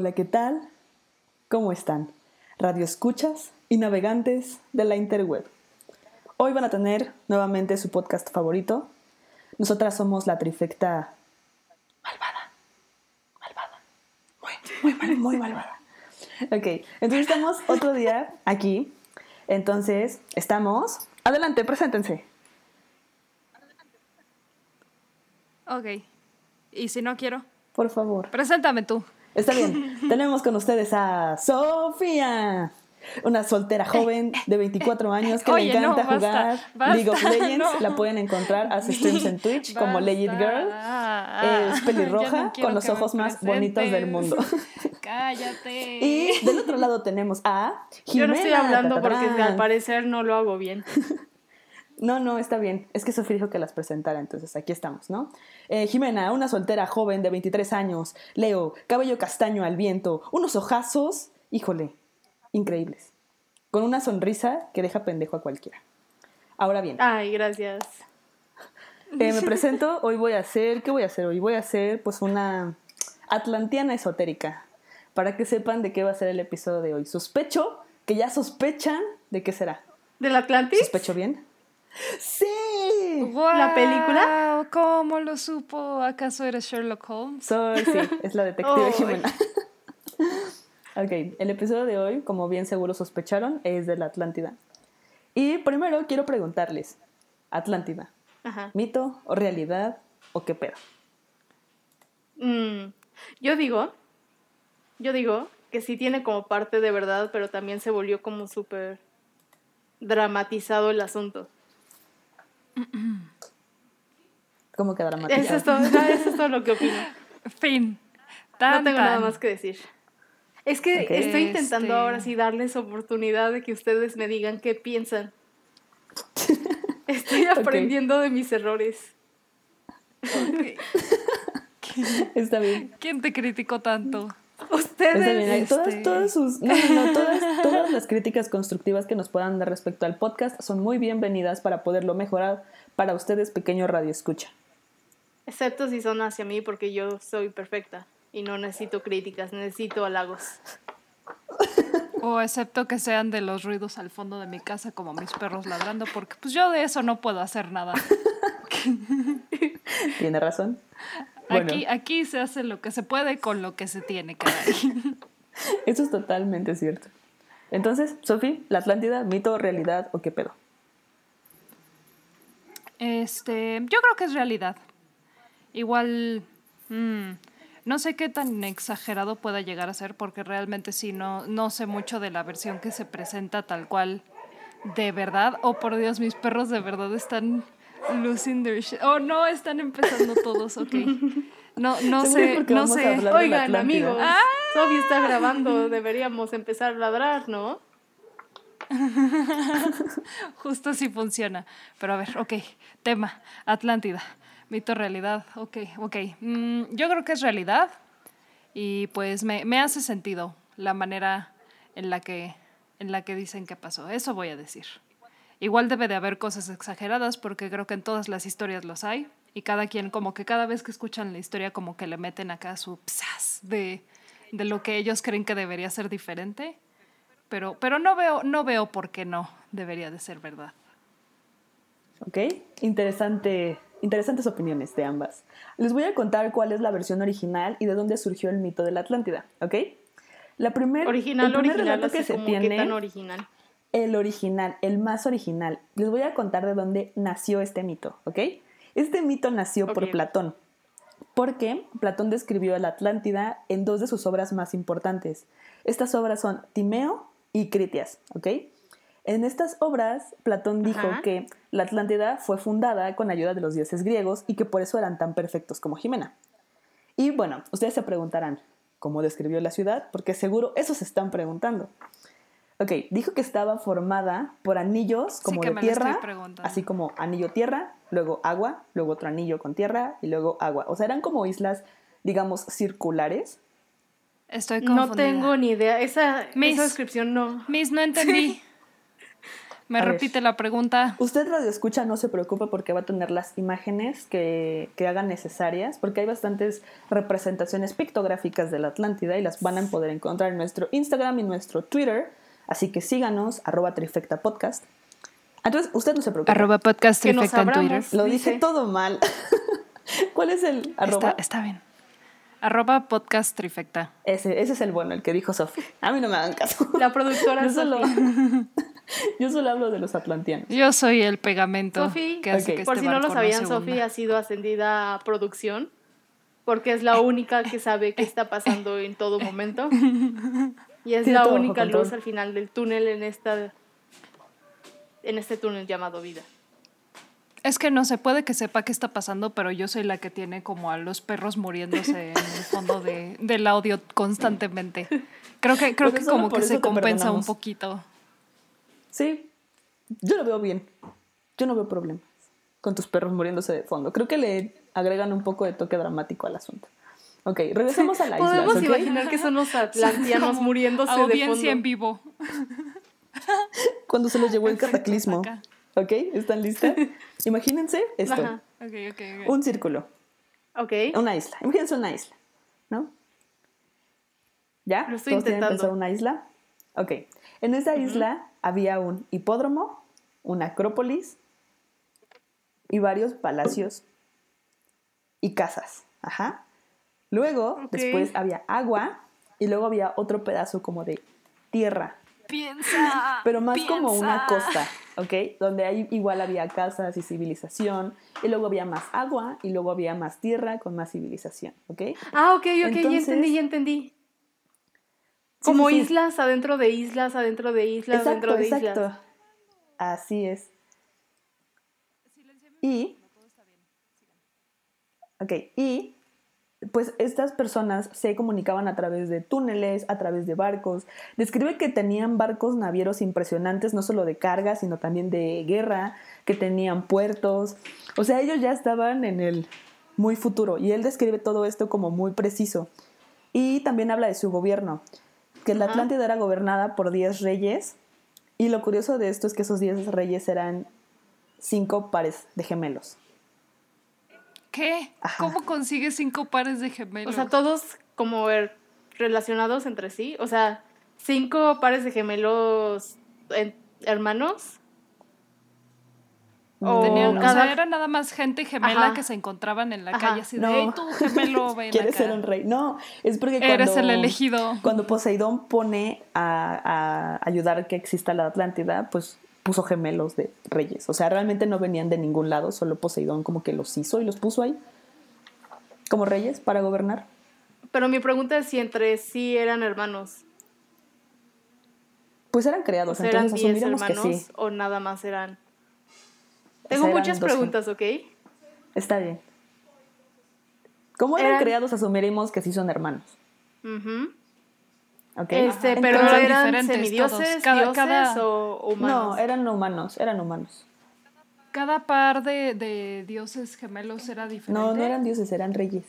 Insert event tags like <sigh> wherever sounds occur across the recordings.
Hola, ¿qué tal? ¿Cómo están? Radio escuchas y navegantes de la interweb. Hoy van a tener nuevamente su podcast favorito. Nosotras somos la trifecta malvada. Malvada. Muy, muy, muy malvada. Ok, entonces estamos otro día aquí. Entonces, estamos... Adelante, preséntense. Ok. ¿Y si no quiero? Por favor. Preséntame tú. Está bien. <laughs> Tenemos con ustedes a Sofía. Una soltera joven de 24 <laughs> años que Oye, le encanta no, basta, jugar basta, League of <laughs> Legends. no. La pueden encontrar, hace streams en Twitch como Basta. Legit Girl. Ah, Es pelirroja no con los ojos más bonitos del mundo. Cállate. Y del otro lado tenemos a Jimena. Yo no estoy hablando porque al parecer no lo hago bien. No, no, está bien. Es que Sofía dijo que las presentara, entonces aquí estamos, ¿no? Eh, Jimena, una soltera joven de 23 años. Leo, cabello castaño al viento, unos ojazos, híjole, increíbles. Con una sonrisa que deja pendejo a cualquiera. Ahora bien, Ay, gracias. eh, me <laughs> presento, hoy voy a hacer, ¿qué voy a hacer hoy? Voy a hacer pues una atlantiana esotérica, para que sepan de qué va a ser el episodio de hoy. Sospecho que ya sospechan de qué será. ¿Del Atlantis? ¿Sospecho bien? ¡Sí! ¿La película? ¿Cómo lo supo? ¿Acaso eres Sherlock Holmes? Soy, sí, es la detective <laughs> Ay. Jimena. <laughs> ok, el episodio de hoy, como bien seguro sospecharon, es de la Atlántida. Y primero quiero preguntarles, Atlántida, Ajá. ¿mito o realidad o qué pedo? Mm, yo digo, yo digo que sí tiene como parte de verdad, pero también se volvió como súper dramatizado el asunto. ¿Cómo que dramática? Eso es todo, eso es todo lo que opino. <laughs> Fin. No Tan, tengo nada más que decir. Es que estoy intentando Este- ahora sí darles oportunidad de que ustedes me digan qué piensan. <laughs> Estoy aprendiendo de mis errores. <laughs> Está bien. ¿Quién te criticó tanto? <laughs> Ustedes, Todas, este- todas sus, no, no, no, todas, <laughs> todas las críticas constructivas que nos puedan dar respecto al podcast son muy bienvenidas para poderlo mejorar para ustedes, pequeño radio escucha. excepto si son hacia mí, porque yo soy perfecta y no necesito críticas, necesito halagos. <laughs> O excepto que sean de los ruidos al fondo de mi casa como mis perros ladrando, porque pues yo de eso no puedo hacer nada. Tiene razón. Bueno. Aquí, aquí se hace lo que se puede con lo que se tiene, caray. <laughs> Eso es totalmente cierto. Entonces, Sofi, ¿la Atlántida, mito, realidad o qué pedo? Este, yo creo que es realidad. Igual, mm, no sé qué tan exagerado pueda llegar a ser, porque realmente sí, no, no sé mucho de la versión que se presenta tal cual de verdad. Oh, por Dios, mis perros de verdad están losing their shit. Oh, no, están empezando todos, ok. No, no sé, no sé. Oigan, amigos, Sofi está grabando, deberíamos empezar a ladrar, ¿no? <laughs> Justo así funciona. Pero a ver, ok. Tema, Atlántida. Mito, realidad. Ok, ok. Mm, yo creo que es realidad. Y pues me, me hace sentido la manera en la, que, en la que dicen que pasó. Eso voy a decir. Igual debe de haber cosas exageradas porque creo que en todas las historias los hay. Y cada quien, como que cada vez que escuchan la historia, como que le meten acá su psas de, de lo que ellos creen que debería ser diferente. Pero, pero no, veo, no veo por qué no debería de ser verdad. ¿Ok? Interesante, interesantes opiniones de ambas. Les voy a contar cuál es la versión original y de dónde surgió el mito de la Atlántida, ¿ok? La primer, Original, el primer original, relato que así se como tiene, que tan original. El original, el más original. Les voy a contar de dónde nació este mito, ¿ok? Este mito nació por. Platón, porque Platón describió a la Atlántida en dos de sus obras más importantes. Estas obras son Timeo y Critias, ¿ok? En estas obras, Platón dijo Ajá. que la Atlántida fue fundada con ayuda de los dioses griegos y que por eso eran tan perfectos como Jimena. Y bueno, ustedes se preguntarán, ¿cómo describió la ciudad? Porque seguro eso se están preguntando. Ok, dijo que estaba formada por anillos como que de me lo estoy tierra, así como anillo tierra, luego agua, luego otro anillo con tierra y luego agua. O sea, eran como islas, digamos, circulares. Estoy No confundida. tengo ni idea. Esa, Miss. esa descripción no. Miss, no <laughs> entendí. Me A ver. repite la pregunta. Usted radio escucha, no se preocupe porque va a tener las imágenes que, que hagan necesarias, porque hay bastantes representaciones pictográficas de la Atlántida y las van a poder encontrar en nuestro Instagram y nuestro Twitter. Así que síganos, arroba trifecta podcast. Entonces, usted no se preocupe. Arroba podcast Que nos trifecta en Twitter. Lo dice. dije todo mal. <laughs> ¿Cuál es el arroba? Está, está bien. Arroba podcast trifecta. Ese, ese es el bueno, el que dijo Sofi. A mí no me hagan caso. La productora <laughs> Yo solo, <laughs> yo solo hablo de los atlantianos. Yo soy el pegamento que hace que por este si no lo sabían. Sofi ha sido ascendida a producción porque es la única que sabe qué está pasando en todo momento. Y es Tiene la única control. luz al final del túnel en esta en este túnel llamado vida. Es que no se puede que sepa qué está pasando, pero yo soy la que tiene como a los perros muriéndose en el fondo de, del audio constantemente. Creo que, creo Pues que como que se compensa un poquito. Sí, yo lo veo bien. Yo no veo problemas con tus perros muriéndose de fondo. Creo que le agregan un poco de toque dramático al asunto. Ok, regresemos a la isla. Podemos imaginar que son los atlantianos Como muriéndose de Audiencia fondo. en vivo. Cuando se los llevó el cataclismo. ¿Ok? ¿Están listas? <laughs> Imagínense esto. Ajá. Un círculo. Ok. Una isla. Imagínense una isla. ¿No? ¿Ya? Lo estoy ¿Todos tienen intentando. pensado una isla? Ok. En esa isla había un hipódromo, una acrópolis y varios palacios y casas. Ajá. Luego, después había agua y luego había otro pedazo como de tierra, Piensa. <laughs> pero más como una costa, ¿ok? Donde ahí igual había casas y civilización, y luego había más agua, y luego había más tierra con más civilización, ¿ok? Ah, ok, ok, ya entendí, ya entendí. Como sí, sí. islas adentro de islas, adentro de islas, Exacto, adentro de exacto. islas. Así es. Y. Ok, y. Pues estas personas se comunicaban a través de túneles, a través de barcos. Describe que tenían barcos navieros impresionantes, no solo de carga, sino también de guerra, que tenían puertos. O sea, ellos ya estaban en el muy futuro. Y él describe todo esto como muy preciso. Y también habla de su gobierno, que la. Atlántida era gobernada por 10 reyes. Y lo curioso de esto es que esos 10 reyes eran cinco pares de gemelos. ¿Qué? Ajá. ¿Cómo consigues cinco pares de gemelos? O sea, todos como er- relacionados entre sí. O sea, cinco pares de gemelos en- hermanos. O Tenían- o cada- sea, era nada más gente gemela Ajá. que se encontraban en la Ajá. calle así de, No. "Ey, tú gemelo, <laughs> ven ¿Quieres acá". ser un rey? No, es porque cuando, Eres el elegido. cuando Poseidón pone a, a ayudar a que exista la Atlántida, pues puso gemelos de reyes. O sea, realmente no venían de ningún lado, solo Poseidón como que los hizo y los puso ahí como reyes para gobernar. Pero mi pregunta es si entre sí eran hermanos. Pues eran creados, sea, eran entonces diez que hermanos sí. o nada más eran. O Tengo sea, muchas preguntas, ¿ok? Está bien. Como eran, Eran- creados, asumiremos que sí son hermanos. Ujú. ¿Ok? Este, Ajá. pero Entonces- eran diferentes semidioses, todos. Cada- dioses cada- o humanos. No, eran humanos, eran humanos. Cada par de, de dioses gemelos era diferente. No, no eran dioses, eran reyes.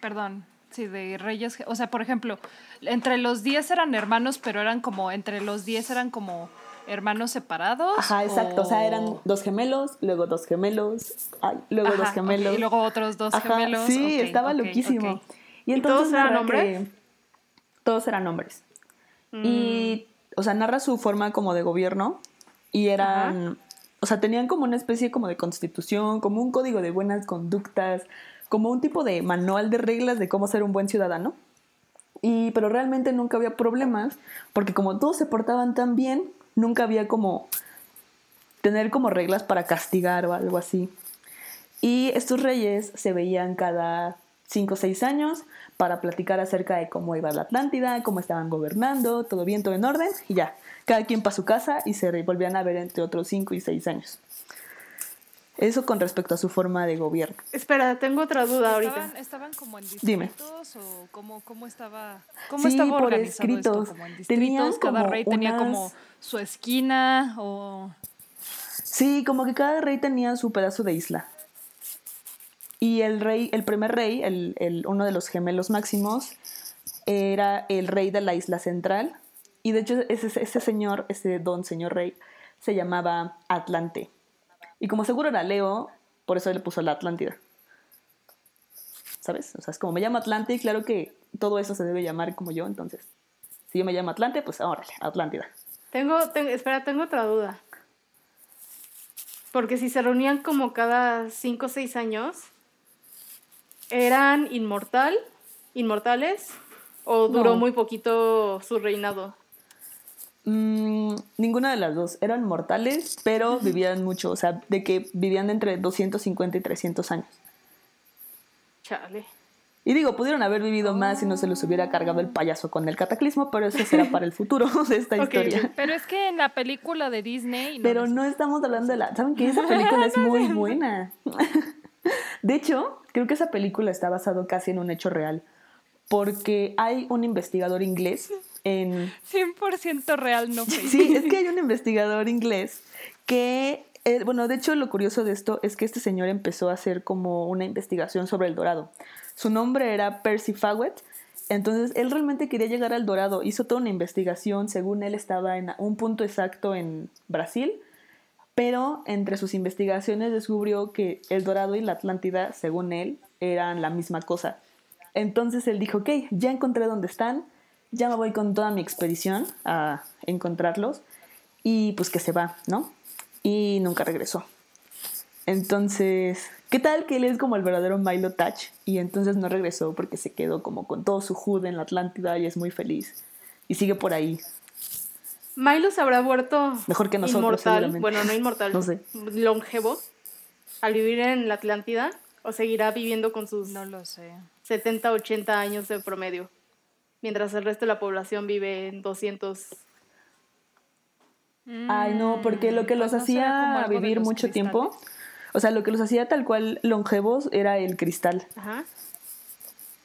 Perdón, sí, de reyes. O sea, por ejemplo, entre los 10 eran hermanos, pero eran como, entre los 10 eran como hermanos separados. Ajá, exacto. O sea, eran o- dos gemelos, luego dos gemelos, ay, luego dos Ajá, ok, gemelos. Y luego otros dos Ajá, gemelos. Sí, ok, estaba ok, loquísimo. Y ¿Y entonces todos eran hombres? que todos eran hombres. Mm. Y, o sea, narra su forma como de gobierno y eran, o sea, tenían como una especie como de constitución, como un código de buenas conductas, como un tipo de manual de reglas de cómo ser un buen ciudadano. Y, pero realmente nunca había problemas, porque como todos se portaban tan bien, nunca había como tener como reglas para castigar o algo así. Y estos reyes se veían cada cinco o seis años para platicar acerca de cómo iba la Atlántida, cómo estaban gobernando, todo bien, todo en orden, y ya, cada quien para su casa y se volvían a ver entre otros cinco y seis años. Eso con respecto a su forma de gobierno. Espera, tengo otra duda ahorita. ¿Estaban, estaban como en Dime. distritos o cómo, cómo estaba, cómo Sí, estaba por organizado escritos. esto? ¿Como en Tenían distritos? ¿Cada como rey tenía unas- como su esquina o...? Sí, como que cada rey tenía su pedazo de isla. Y el rey, el primer rey, el, el- uno de los gemelos máximos, era el rey de la isla central. y de hecho ese, ese señor, ese don señor rey, se llamaba Atlante. Y como seguro era Leo, por eso le puso la Atlántida. ¿Sabes? O sea, es como me llamo Atlante y claro que todo eso se debe llamar como yo, entonces. Si yo me llamo Atlante, pues órale, Atlántida. Tengo, tengo, espera, tengo otra duda. Porque si se reunían como cada cinco o seis años, ¿eran inmortal, inmortales? ¿O duró No. muy poquito su reinado? Mm, ninguna de las dos. Eran mortales, pero vivían mucho. O sea, de que vivían entre 250 y 300 años. Chale. Y digo, pudieron haber vivido más si no se los hubiera cargado el payaso con el cataclismo, pero eso será para el futuro <laughs> de esta historia. Pero es que en la película de Disney. Pero no estamos hablando de la... ¿Saben que Esa <laughs> película es muy buena. <laughs> De hecho, creo que esa película está basado casi en un hecho real. Porque hay un investigador inglés en... 100% real, no fake. Sí, es que hay un investigador inglés que... eh, bueno, de hecho lo curioso de esto es que este señor empezó a hacer como una investigación sobre el dorado. Su nombre era Percy Fawcett. Entonces él realmente quería llegar al dorado. Hizo toda una investigación. Según él estaba en un punto exacto en Brasil. Pero entre sus investigaciones descubrió que el dorado y la Atlántida, según él, eran la misma cosa. Entonces él dijo, ok, ya encontré dónde están, ya me voy con toda mi expedición a encontrarlos y pues que se va, ¿no? Y nunca regresó. Entonces, ¿qué tal que él es como el verdadero Milo Touch? Y entonces no regresó porque se quedó como con todo su hood en la Atlántida y es muy feliz. Y sigue por ahí. Milo se habrá vuelto Mejor que nosotros, inmortal, bueno, no inmortal, <laughs> No sé. longevo, al vivir en la Atlántida, o seguirá viviendo con sus No lo sé. 70, 80 años de promedio, mientras el resto de la población vive en 200. Ay, no, porque lo que Mm, los pues no hacía vivir mucho cristales. tiempo, o sea, lo que los hacía tal cual longevos era el cristal. Ajá.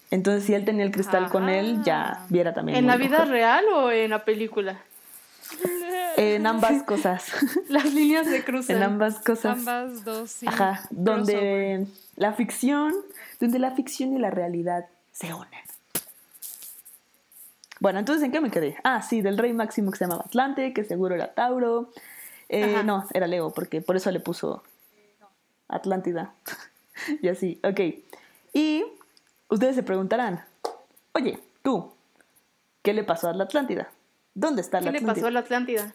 Entonces, si él tenía el cristal con él, ya Ajá. viera también. ¿En la vida real o en la película? En ambas cosas. <laughs> Las líneas se cruzan. en ambas cosas. Ambas dos, sí. Ajá, crossover. donde la ficción, donde la ficción y la realidad se unen. Bueno, entonces, ¿en qué me quedé? Ah, sí, del rey máximo que se llamaba Atlante, que seguro era Tauro. Eh, no, era Leo, porque por eso le puso Atlántida. <laughs> y así, ok. Y ustedes se preguntarán, oye, tú, ¿qué le pasó a la Atlántida? ¿Dónde está la ¿Qué le Atlántida? pasó a la Atlántida?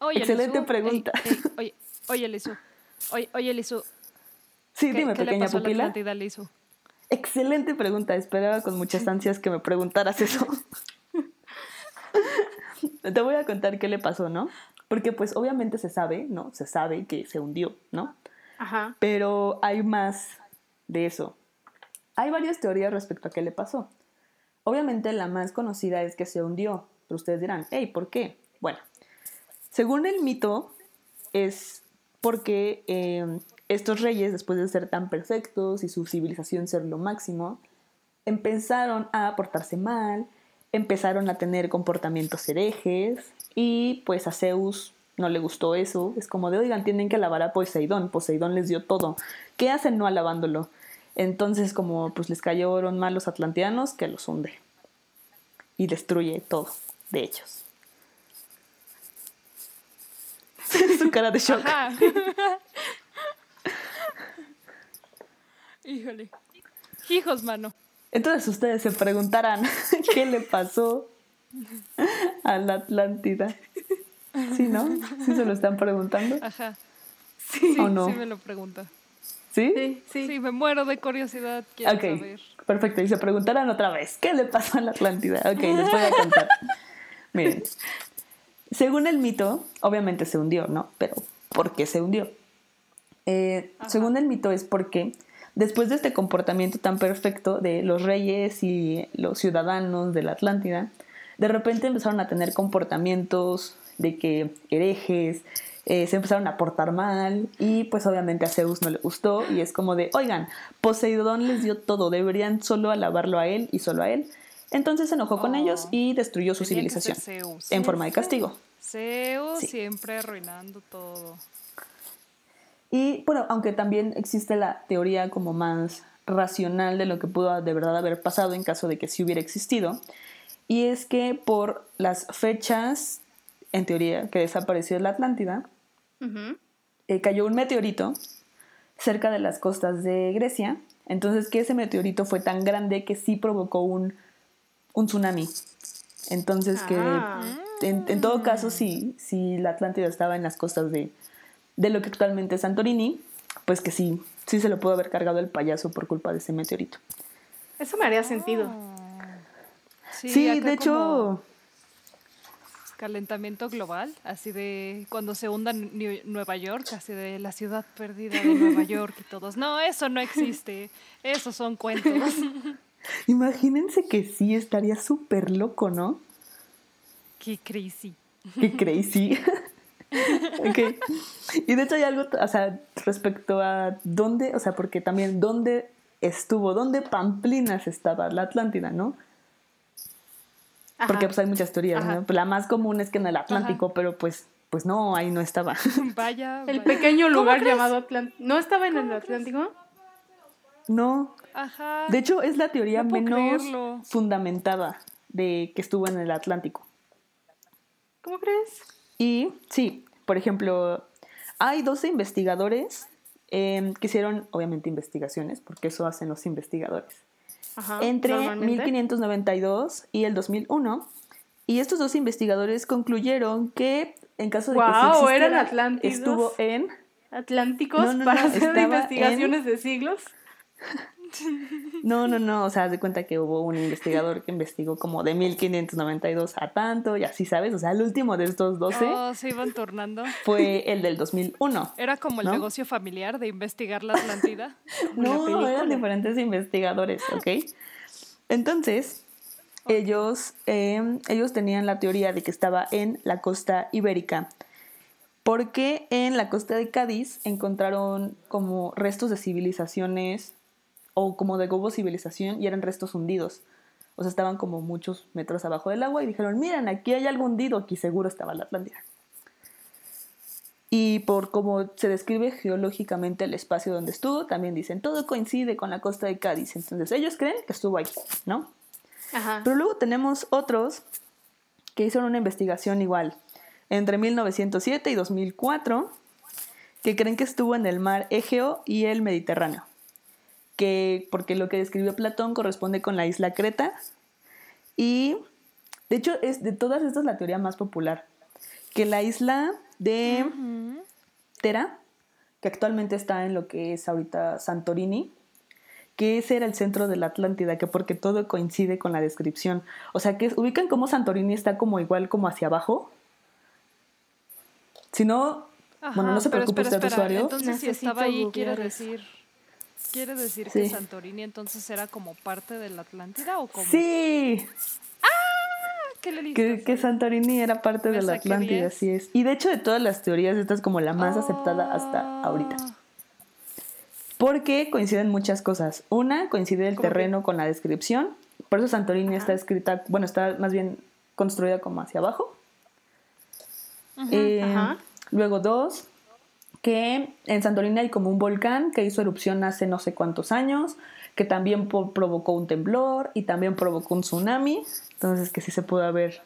Oye, Excelente Lizu, pregunta. ey, ey, oye, oye, Lizu. Oye, oye, Lizu. Sí, ¿qué- dime, ¿Qué le pequeña pasó a la pupila. Atlántida, Lizu? Excelente pregunta. Esperaba con muchas ansias que me preguntaras eso. <laughs> Te voy a contar qué le pasó, ¿no? Porque pues obviamente se sabe, ¿no? Se sabe que se hundió, ¿no? Ajá. Pero hay más de eso. Hay varias teorías respecto a qué le pasó. Obviamente la más conocida es que se hundió, pero ustedes dirán, hey, ¿por qué? Bueno, según el mito, es porque eh, estos reyes, después de ser tan perfectos y su civilización ser lo máximo, empezaron a portarse mal, empezaron a tener comportamientos herejes y pues a Zeus no le gustó eso. Es como de, oigan, tienen que alabar a Poseidón. Poseidón les dio todo. ¿Qué hacen no alabándolo? Entonces como pues les cayeron mal los atlanteanos, que los hunde. Y destruye todo de ellos. <laughs> Su cara de shock. Ajá. <laughs> Híjole. Hijos, mano. Entonces ustedes se preguntarán <laughs> qué le pasó a la Atlántida. ¿Sí, no? ¿Sí se lo están preguntando? Ajá. Sí. ¿O no? Sí me lo pregunta. ¿Sí? Sí, sí. Sí, me muero de curiosidad. Quiero Ok, saber. perfecto. Y se preguntarán otra vez, ¿qué le pasó a la Atlántida? Ok, les voy a contar. <laughs> Miren, según el mito, obviamente se hundió, ¿no? Pero, ¿por qué se hundió? Eh, según el mito es porque después de este comportamiento tan perfecto de los reyes y los ciudadanos de la Atlántida, de repente empezaron a tener comportamientos de que herejes, eh, se empezaron a portar mal y pues obviamente a Zeus no le gustó y es como de, oigan, Poseidón les dio todo, deberían solo alabarlo a él y solo a él. Entonces se enojó con ellos y destruyó su civilización Zeus. en forma de castigo. Zeus Sí. siempre arruinando todo. Y bueno, aunque también existe la teoría como más racional de lo que pudo de verdad haber pasado en caso de que sí hubiera existido, Y es que por las fechas, en teoría, que desapareció la Atlántida, eh, cayó un meteorito cerca de las costas de Grecia. Entonces, que ese meteorito fue tan grande que sí provocó un, un tsunami. Entonces, que Ah. en, en todo caso, si, si la Atlántida estaba en las costas de, de lo que actualmente es Santorini, pues que sí, sí se lo pudo haber cargado el payaso por culpa de ese meteorito. Eso me haría sentido. Sí, acá de hecho, calentamiento global, así de cuando se hunda New- Nueva York, así de la ciudad perdida de Nueva York y todos. No, eso no existe. Esos son cuentos. <laughs> imagínense que sí estaría súper loco, ¿no? Qué crazy. Qué crazy. <laughs> Ok. Y de hecho hay algo, o sea, respecto a dónde, o sea, porque también dónde estuvo, dónde Pamplinas estaba la Atlántida, ¿no? Ajá. Porque pues hay muchas teorías. ¿no? Pues, la más común es que en el Atlántico, pero pues, pues no, ahí no estaba. <laughs> Vaya. El pequeño ¿Cómo lugar crees? llamado Atlántico. ¿No estaba en el. Atlántico? No. Ajá. De hecho, es la teoría No menos creerlo. fundamentada de que estuvo en el Atlántico. ¿Cómo crees? Y sí, por ejemplo, hay 12 investigadores eh, que hicieron, obviamente, investigaciones, porque eso hacen los investigadores, Ajá. entre normalmente. 1592 y el 2001. Y estos dos investigadores concluyeron que en caso de que sí existiera, estuvo en Atlánticos No, no, para no, hacer investigaciones de siglos. <laughs> No, no, no, o sea, haz de cuenta que hubo un investigador que investigó como de 1592 a tanto y así, ¿sabes? O sea, el último de estos 12 Oh, se iban turnando. fue el del 2001. Era como el ¿No? negocio familiar de investigar la Atlántida. <laughs> No, película. eran diferentes investigadores, ¿ok? Entonces, ellos, eh, ellos tenían la teoría de que estaba en la costa ibérica, porque en la costa de Cádiz encontraron como restos de civilizaciones o como de globo civilización y eran restos hundidos. O sea, estaban como muchos metros abajo del agua y dijeron, miren, aquí hay algo hundido, aquí seguro estaba la Atlántida. Y por cómo se describe geológicamente el espacio donde estuvo, también dicen, todo coincide con la costa de Cádiz. Entonces ellos creen que estuvo ahí, ¿no? Ajá. Pero luego tenemos otros que hicieron una investigación igual, entre 1907 y 2004, que creen que estuvo en el mar Egeo y el Mediterráneo. Que, porque lo que describió Platón corresponde con la isla Creta. Y, de hecho, es de todas estas la teoría más popular. Que la isla de. Tera, que actualmente está en lo que es ahorita Santorini, que ese era el centro de la Atlántida, que porque todo coincide con la descripción. O sea, que es- ubican cómo Santorini está como igual como hacia abajo. Si no, bueno, no se preocupe espera, usted, espera. usuario. Entonces, si estaba ahí, quiere decir. ¿Quiere decir Sí. que Santorini entonces era como parte de la Atlántida o como? Sí, ¿Qué le que, que Santorini era parte de la Atlántida, 10. así es. Y de hecho, de todas las teorías, esta es como la más aceptada hasta ahorita. Ah, Porque coinciden muchas cosas. Una, coincide el terreno con la descripción. Por eso Santorini está escrita, bueno, está más bien construida como hacia abajo. Eh, Ajá. Luego dos, que en Santorini hay como un volcán que hizo erupción hace no sé cuántos años, que también provocó un temblor y también provocó un tsunami. Entonces que sí se pudo haber,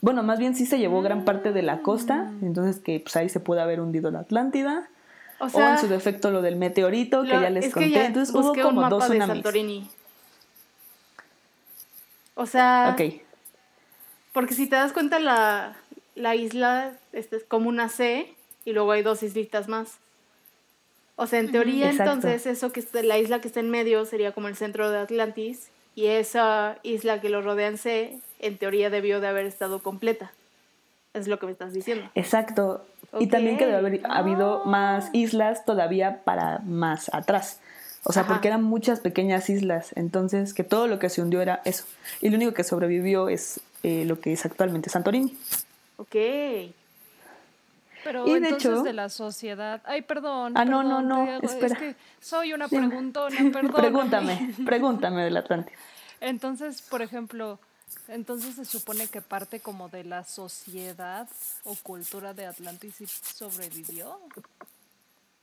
bueno, más bien sí se llevó gran parte de la costa, entonces que pues ahí se pudo haber hundido la Atlántida. O en su defecto lo del meteorito que ya les es conté. ya entonces hubo un como mapa dos de tsunamis. Santorini. O sea, Ok. porque si te das cuenta la, la isla este, es como una C y luego hay dos islitas más. O sea, en teoría Exacto. entonces eso que está, la isla que está en medio sería como el centro de Atlantis y esa isla que lo rodea en C en teoría debió de haber estado completa. Es lo que me estás diciendo. Exacto. Y también que debe haber Ok. habido más islas todavía para más atrás. O sea, Ajá. porque eran muchas pequeñas islas. Entonces, que todo lo que se hundió era eso. Y lo único que sobrevivió es eh, lo que es actualmente Santorini. Ok. Pero Y de entonces hecho- de la sociedad. Ay, perdón. Ah, no, no, no, espera. Es que soy una preguntona, <laughs> perdón. pregúntame, pregúntame del Atlántico. Entonces, por ejemplo, entonces se supone que parte como de la sociedad o cultura de Atlantis y sobrevivió.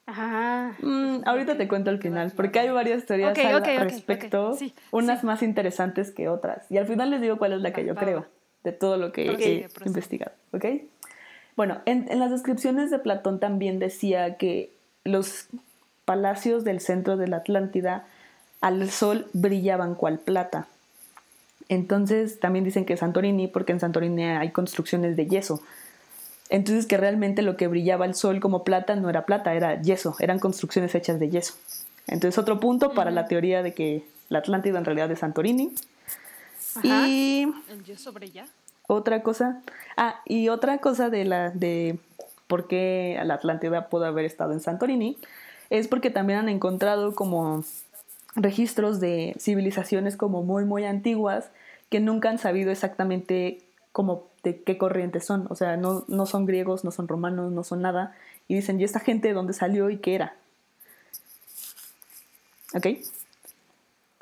Ajá. Mm, ahorita te cuento al final, porque hay varias teorías al respecto, sí, unas sí. más interesantes que otras. Y al final les digo cuál es la que yo creo de todo lo que he prosigue. investigado, ¿ok? Bueno, en, en las descripciones de Platón también decía que los palacios del centro de la Atlántida al sol brillaban cual plata. Entonces también dicen que Santorini, porque en Santorini hay construcciones de yeso. Entonces que realmente lo que brillaba al sol como plata no era plata, era yeso, eran construcciones hechas de yeso. Entonces otro punto para la teoría de que la Atlántida en realidad es Santorini. Ajá. Y ¿El yeso brilla? Otra cosa, ah, y otra cosa de la de por qué la Atlántida pudo haber estado en Santorini es porque también han encontrado como registros de civilizaciones como muy muy antiguas que nunca han sabido exactamente como de qué corrientes son, o sea, no, no son griegos, no son romanos, no son nada, y dicen, ¿y esta gente de dónde salió y qué era? ¿Ok?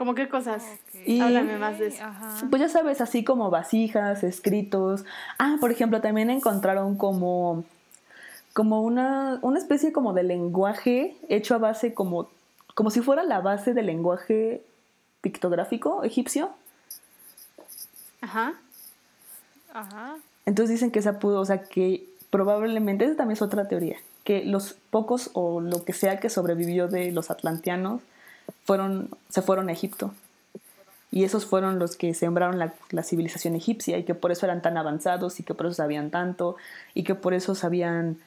¿Cómo qué cosas? Y- Háblame más de eso. Ajá. Pues ya sabes, así como vasijas, escritos. Ah, por ejemplo, también encontraron como, como una, una especie como de lenguaje hecho a base como, como si fuera la base del lenguaje pictográfico egipcio. Ajá. Ajá. Entonces dicen que esa pudo, o sea, que probablemente, esa también es otra teoría, que los pocos o lo que sea que sobrevivió de los atlanteanos fueron, se fueron a Egipto. Y esos fueron los que sembraron la, la civilización egipcia y que por eso eran tan avanzados y que por eso sabían tanto y que por eso sabían,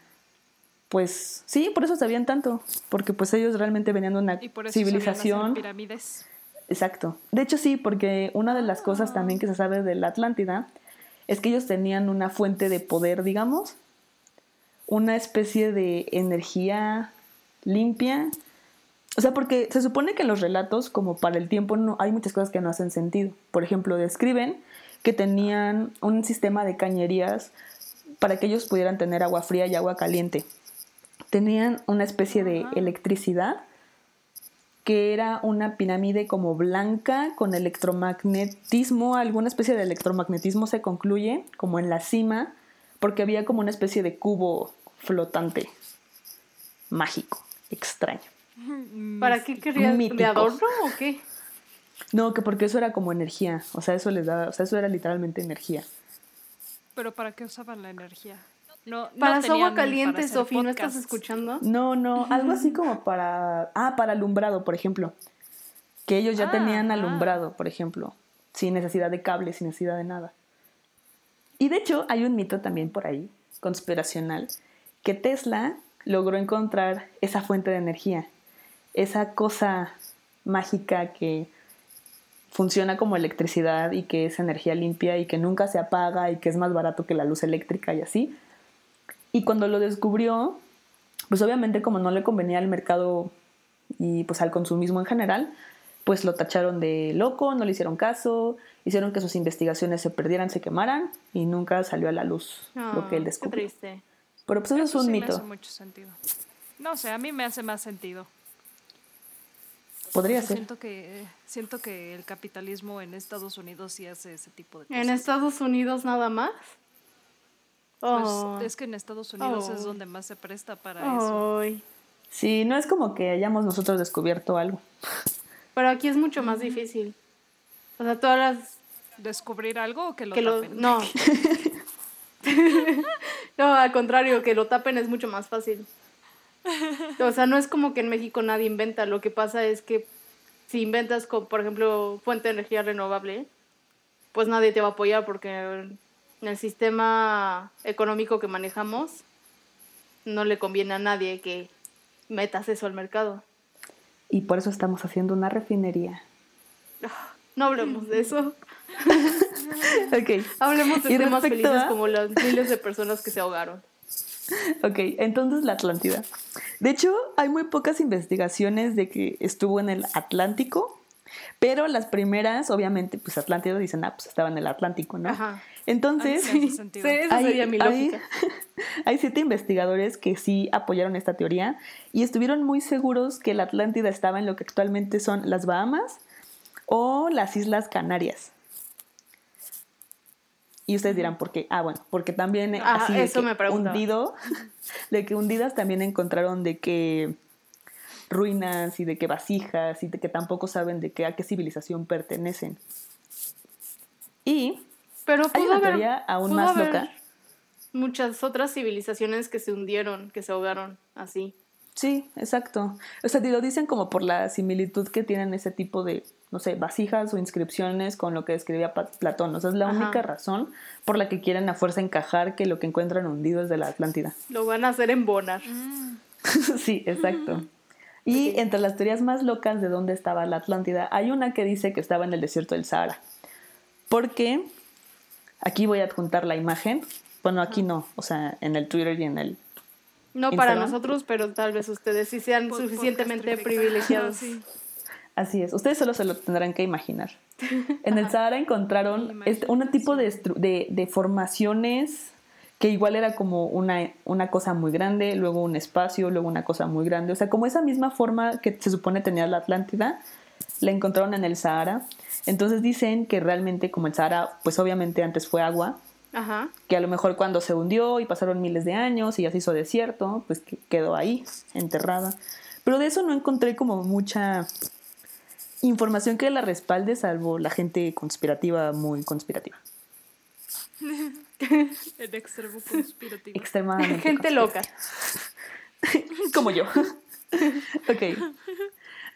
pues sí, por eso sabían tanto, porque pues ellos realmente venían de una Y por eso sabían hacer civilización pirámides. Exacto. De hecho, sí, porque una de las cosas también que se sabe de la Atlántida es que ellos tenían una fuente de poder, digamos, una especie de energía limpia. O sea, porque se supone que en los relatos, como para el tiempo, no, hay muchas cosas que no hacen sentido. Por ejemplo, describen que tenían un sistema de cañerías para que ellos pudieran tener agua fría y agua caliente. Tenían una especie de electricidad que era una pirámide como blanca con electromagnetismo, alguna especie de electromagnetismo se concluye como en la cima, porque había como una especie de cubo flotante, mágico, extraño. ¿Para qué? Mítico. ¿De adorno o qué? No, que porque eso era como energía, o sea, eso les daba, o sea, eso era literalmente energía. Pero ¿para qué usaban la energía? No, no Para su agua caliente, Sofi, ¿no estás escuchando? No, no, algo así como para, ah, para alumbrado, por ejemplo, que ellos ya Ah, tenían ah. alumbrado, por ejemplo, sin necesidad de cable, sin necesidad de nada. Y de hecho hay un mito también por ahí, conspiracional, que Tesla logró encontrar esa fuente de energía, esa cosa mágica que funciona como electricidad y que es energía limpia y que nunca se apaga y que es más barato que la luz eléctrica y así. Y cuando lo descubrió, pues obviamente como no le convenía al mercado y pues al consumismo en general, pues lo tacharon de loco, no le hicieron caso, hicieron que sus investigaciones se perdieran, se quemaran y nunca salió a la luz lo que él Ah, Qué descubrió. triste. Pero pues eso, es un sí me mito. hace mucho sentido. No sé, a mí me hace más sentido. Podría ser. Siento que, siento que el capitalismo en Estados Unidos sí hace ese tipo de cosas. ¿En Estados Unidos nada más? Pues, Oh. es que en Estados Unidos es Oh. donde más se presta para eso. Sí, no es como que hayamos nosotros descubierto algo. Pero aquí es mucho más difícil. O sea, todas las ¿Descubrir algo o que lo que lo tapen? no. <laughs> <laughs> no, al contrario, que lo tapen es mucho más fácil. O sea, no es como que en México nadie inventa, lo que pasa es que si inventas con, por ejemplo, fuente de energía renovable, pues nadie te va a apoyar porque en el sistema económico que manejamos no le conviene a nadie que metas eso al mercado. Y por eso estamos haciendo una refinería. No hablemos de eso. <laughs> Ok. Hablemos de temas felices a- como las miles de personas que se ahogaron. Ok, entonces la Atlántida. De hecho, hay muy pocas investigaciones de que estuvo en el Atlántico, pero las primeras, obviamente, pues Atlántida dicen, ah, pues estaba en el Atlántico, ¿no? Ajá. Entonces, A mí me hace sentido. Sí, <laughs> esa sería mi lógica. <laughs> hay siete investigadores que sí apoyaron esta teoría y estuvieron muy seguros que la Atlántida estaba en lo que actualmente son las Bahamas o las Islas Canarias. Y ustedes dirán, ¿por qué? Ah, bueno, porque también Ah, así de eso que me hundido, <laughs> de que hundidas también encontraron de que ruinas y de que vasijas y de que tampoco saben de qué, a qué civilización pertenecen. Y Pero hay pudo una haber, teoría aún pudo más loca. muchas otras civilizaciones que se hundieron, que se ahogaron así. Sí, exacto. O sea, lo dicen como por la similitud que tienen ese tipo de, no sé, vasijas o inscripciones con lo que describía Platón. O sea, es la Ajá. única razón por la que quieren a fuerza encajar que lo que encuentran hundido es de la Atlántida. Lo van a hacer en Bonar. <laughs> sí, exacto. Y entre las teorías más locas de dónde estaba la Atlántida, hay una que dice que estaba en el desierto del Sahara. Porque aquí voy a adjuntar la imagen. Bueno, aquí no, o sea, en el Twitter y en el No para nosotros, pero tal vez ustedes sí sean Pod- suficientemente privilegiados. <laughs> Sí. Así es, ustedes solo se lo tendrán que imaginar. <laughs> En el Sahara encontraron este- un tipo de, de, de formaciones que igual era como una, una cosa muy grande, luego un espacio, luego una cosa muy grande. O sea, como esa misma forma que se supone tenía la Atlántida, la encontraron en el Sahara. Entonces dicen que realmente como el Sahara, pues obviamente antes fue agua, Ajá. que a lo mejor cuando se hundió y pasaron miles de años y ya se hizo desierto, pues que quedó ahí, enterrada. Pero de eso no encontré como mucha información que la respalde, salvo la gente conspirativa, muy conspirativa. <laughs> El extremo conspirativo. Extremadamente. Gente loca. Como yo. <laughs> ok.